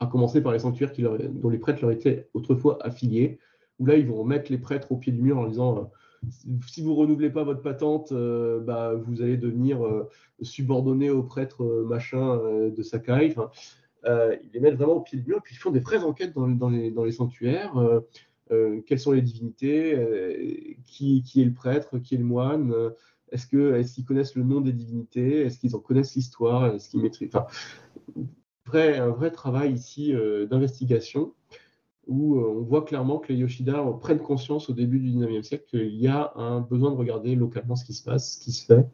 à commencer par les sanctuaires dont les prêtres leur étaient autrefois affiliés, où là, ils vont mettre les prêtres au pied du mur en disant euh, si vous renouvelez pas votre patente, euh, bah, vous allez devenir euh, subordonné aux prêtres machin de Sakai. Ils les mettent vraiment au pied du mur, puis ils font des vraies enquêtes dans, les, sanctuaires. quelles sont les divinités qui, est le prêtre Qui est le moine Est-ce qu'ils connaissent le nom des divinités Est-ce qu'ils en connaissent l'histoire Est-ce qu'ils maîtrisent un vrai travail ici euh, d'investigation où euh, on voit clairement que les Yoshida prennent conscience au début du 19e siècle qu'il y a un besoin de regarder localement ce qui se passe, ce qui se fait.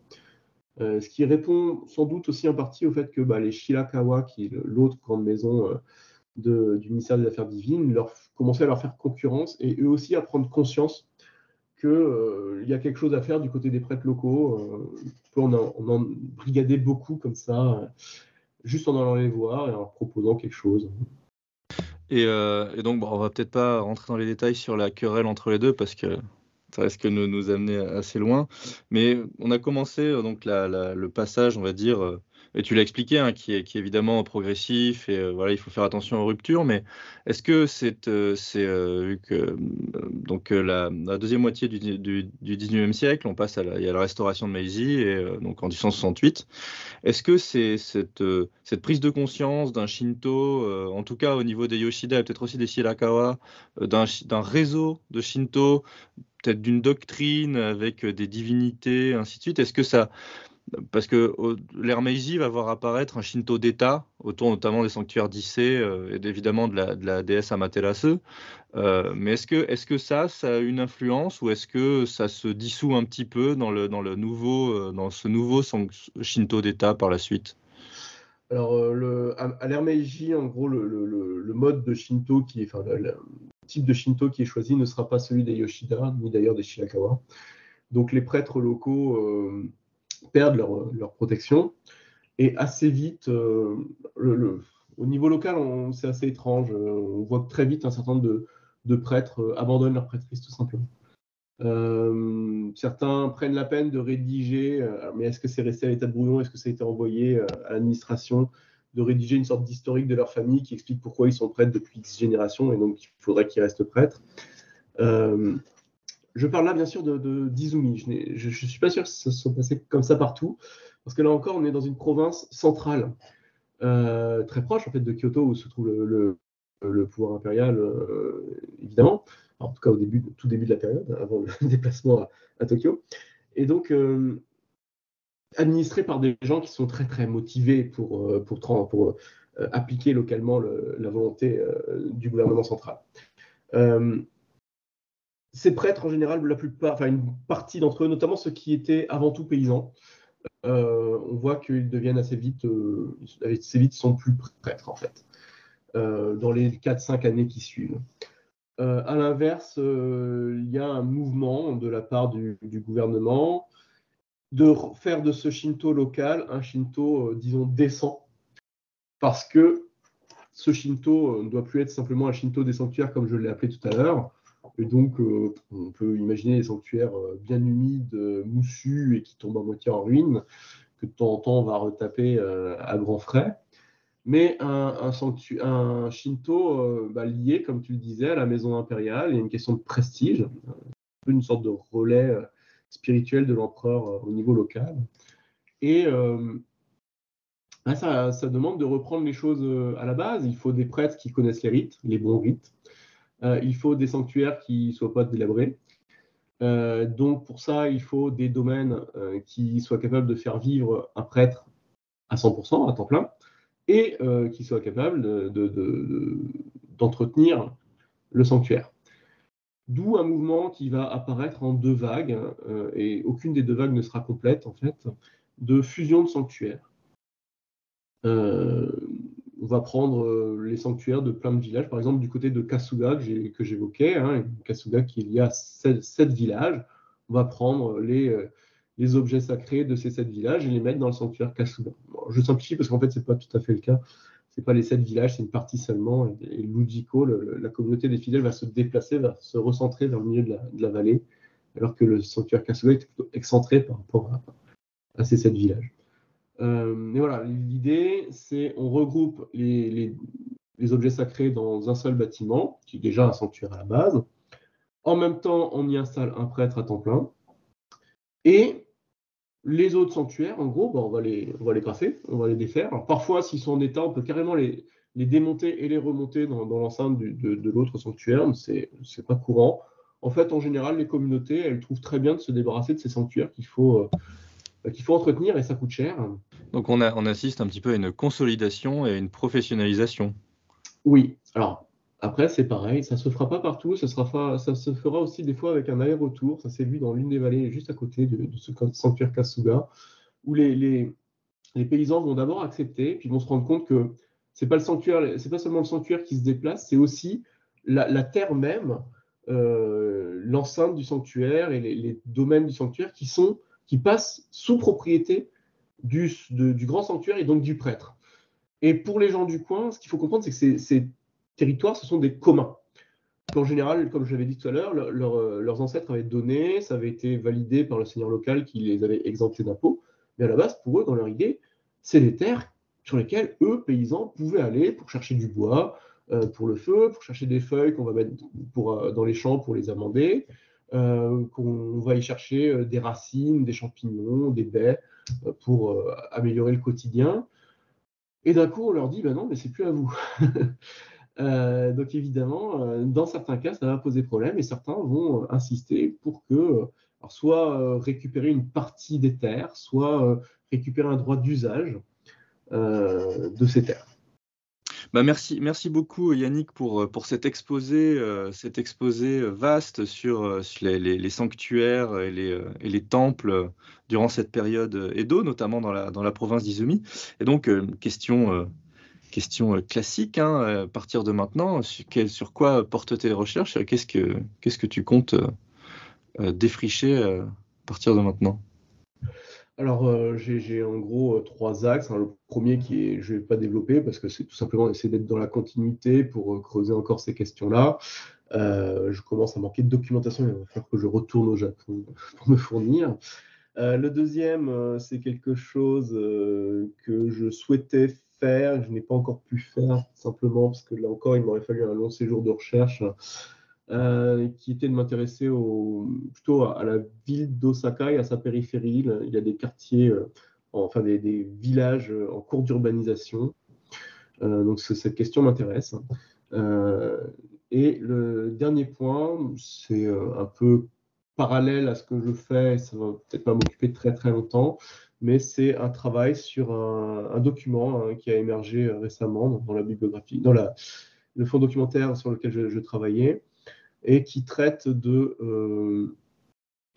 Euh, ce qui répond sans doute aussi en partie au fait que bah, les Shirakawa, qui est l'autre grande maison du ministère des Affaires divines, commençaient à leur faire concurrence et eux aussi à prendre conscience qu'il y a quelque chose à faire du côté des prêtres locaux. on en brigadait beaucoup comme ça juste en allant les voir et en leur proposant quelque chose. Et, euh, donc, bon, on va peut-être pas rentrer dans les détails sur la querelle entre les deux parce que ça risque de nous, amener assez loin. Mais on a commencé euh, donc le passage, on va dire, euh, et tu l'as expliqué, hein, qui, est, est, évidemment progressif et euh, voilà, il faut faire attention aux ruptures. Mais est-ce que c'est, euh, euh, vu que donc la, deuxième moitié du, du, 19e siècle, on passe à la, restauration de Meiji et donc en 1868. Est-ce que c'est cette, cette prise de conscience d'un Shinto, en tout cas au niveau des Yoshida et peut-être aussi des Shirakawa, d'un réseau de Shinto, peut-être d'une doctrine avec des divinités, ainsi de suite. Est-ce que ça, parce que l'ère Meiji va voir apparaître un Shinto d'État autour notamment des sanctuaires d'Issei euh, et évidemment de la, déesse Amaterasu. Euh, mais est-ce que, est que ça, a une influence ou est-ce que ça se dissout un petit peu dans, le, dans, le nouveau, euh, dans ce nouveau Shinto d'État par la suite? Alors, à, l'ère Meiji, en gros, le, mode de Shinto qui le, type de Shinto qui est choisi ne sera pas celui des Yoshida, ni d'ailleurs des Shirakawa. Donc, les prêtres locaux perdent leur, protection. Et assez vite, euh, au niveau local, c'est assez étrange. On voit très vite un certain nombre de, prêtres euh, abandonnent leur prêtrise tout simplement. Euh, certains prennent la peine de rédiger, mais est-ce que c'est resté à l'état de brouillon? Est-ce que ça a été envoyé à l'administration? Rédiger une sorte d'historique de leur famille qui explique pourquoi ils sont prêtres depuis X générations et donc il faudrait qu'ils restent prêtres. Je parle là bien sûr de, d'Izumi. Je ne suis pas sûr que ça soit passé comme ça partout, parce que là encore, on est dans une province centrale, très proche en fait de Kyoto où se trouve le, pouvoir impérial, évidemment en tout cas au tout début de la période, avant le déplacement à, Tokyo. Et donc, euh, administré par des gens qui sont très très motivés euh, pour euh, appliquer localement la volonté du gouvernement central. Ces prêtres, en général, la plupart, enfin une partie d'entre eux, notamment ceux qui étaient avant tout paysans, on voit qu'ils deviennent assez vite, assez vite, sont plus prêtres en fait, dans les 4-5 années qui suivent. Euh, à l'inverse, euh, il y a un mouvement de la part du, gouvernement de faire de ce Shinto local un Shinto, euh, disons, décent, parce que ce Shinto ne doit plus être simplement un Shinto des sanctuaires comme je l'ai appelé tout à l'heure. Et donc, on peut imaginer des sanctuaires bien humides, moussus et qui tombent à moitié en ruine, que de temps en temps on va retaper à grands frais mais un, un, Shinto euh, bah, lié, comme tu le disais, à la maison impériale. Il y a une question de prestige, une sorte de relais euh, spirituel de l'empereur euh, au niveau local. Et bah, ça, demande de reprendre les choses à la base. Il faut des prêtres qui connaissent les rites, les bons rites. Il faut des sanctuaires qui ne soient pas délabrés. donc pour ça, il faut des domaines qui soient capables de faire vivre un prêtre à 100%, à temps plein et euh, qui soit capable d'entretenir de, le sanctuaire. D'où un mouvement qui va apparaître en deux vagues, euh, et aucune des deux vagues ne sera complète en fait, de fusion de sanctuaires. Euh, on va prendre les sanctuaires de plein de villages, par exemple du côté de Kasuga que j'évoquais, hein, Kasuga qu'il y a sept, villages. On va prendre les, les objets sacrés de ces sept villages et les mettre dans le sanctuaire Kasuga. je simplifie parce qu'en fait, ce n'est pas tout à fait le cas. Ce n'est pas les sept villages, c'est une partie seulement. Et, Lujiko, la communauté des fidèles, va se déplacer, va se recentrer vers le milieu de la, vallée, alors que le sanctuaire Kasuga est plutôt excentré par rapport à, ces sept villages. Euh, et voilà, l'idée, c'est on regroupe les, objets sacrés dans un seul bâtiment, qui est déjà un sanctuaire à la base. En même temps, on y installe un prêtre à temps plein. Et les autres sanctuaires, en gros, bah, on, va les, on passer, on va les défaire. parfois, s'ils sont en état, on peut carrément les, démonter et les remonter dans, l'enceinte de, l'autre sanctuaire, mais c'est pas courant. En fait, en général, les communautés, elles trouvent très bien de se débarrasser de ces sanctuaires qu'il faut, euh, qu'il faut entretenir et ça coûte cher. Donc on, a, on assiste un petit peu à une consolidation et à une professionnalisation. Oui, alors après, c'est pareil, ça se fera pas partout, ça, sera ça se fera aussi des fois avec un aller-retour. Ça s'est vu dans l'une des vallées juste à côté de, ce sanctuaire Kasuga, où les, les, paysans vont d'abord accepter, puis vont se rendre compte que c'est pas le sanctuaire, c'est pas seulement le sanctuaire qui se déplace, c'est aussi la, terre même, euh, l'enceinte du sanctuaire et les, domaines du sanctuaire qui sont qui passent sous propriété du, grand sanctuaire et donc du prêtre. Et pour les gens du coin, ce qu'il faut comprendre, c'est que c'est territoires, ce sont des communs. En général, comme je l'avais dit tout à l'heure, euh, leurs ancêtres avaient donné, ça avait été validé par le seigneur local qui les avait exemptés d'impôts. Mais à la base, pour eux, dans leur idée, c'est des terres sur lesquelles eux, paysans, pouvaient aller pour chercher du bois, euh, pour le feu, pour chercher des feuilles qu'on va mettre pour, euh, dans les champs pour les amender, qu'on va y chercher des racines, des champignons, des baies pour améliorer le quotidien. Et d'un coup, on leur dit, ben non, mais c'est plus à vous. Euh, donc évidemment, euh, dans certains cas, ça va poser problème et certains vont euh, insister pour que soit récupérer une partie des terres, soit récupérer un droit d'usage de ces terres. Bah merci, beaucoup Yannick pour, pour cet, exposé, cet exposé vaste sur, les, sanctuaires et les, temples durant cette période Edo, notamment dans la, province d'Izumi. Et donc, question euh, classique, hein, euh, à partir de maintenant, sur, quoi portent tes recherches? Qu'est-ce que, qu'est-ce que tu comptes euh, défricher à partir de maintenant? Alors, j'ai en gros trois axes. Hein. Le premier qui est, je ne vais pas développer parce que c'est tout simplement essayer d'être dans la continuité pour creuser encore ces questions-là. je commence à manquer de documentation, il va falloir que je retourne au Japon pour me fournir. le deuxième, c'est quelque chose que je souhaitais faire, je n'ai pas encore pu faire, simplement parce que là encore, il m'aurait fallu un long séjour de recherche, euh, qui était de m'intéresser plutôt à, la ville d'Osaka et à sa périphérie. Il y a des quartiers, euh, enfin des, villages en cours d'urbanisation. Euh, donc cette question m'intéresse. et le dernier point, c'est un peu parallèle à ce que je fais, ça va peut-être pas m'occuper très très longtemps, mais c'est un travail sur un, document hein, qui a émergé euh, récemment dans, la bibliographie, dans le fonds documentaire sur lequel je, travaillais, et qui traite de, euh,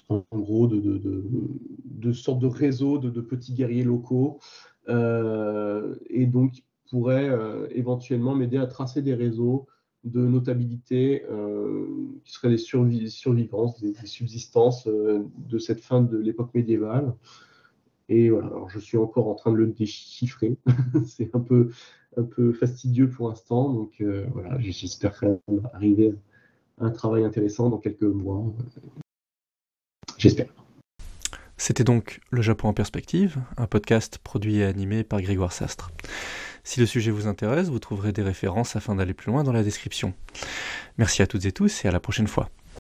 en gros, de, de, de, sortes de réseaux de, petits guerriers locaux, euh, et donc pourrait éventuellement m'aider à tracer des réseaux de notabilité qui seraient des survivances, des, subsistances de cette fin de l'époque médiévale. Et voilà, alors je suis encore en train de le déchiffrer. c'est un peu, un peu fastidieux pour l'instant. Donc euh, voilà, j'espère arriver à un travail intéressant dans quelques mois. J'espère. C'était donc Le Japon en perspective, un podcast produit et animé par Grégoire Sastre. Si le sujet vous intéresse, vous trouverez des références afin d'aller plus loin dans la description. Merci à toutes et tous et à la prochaine fois.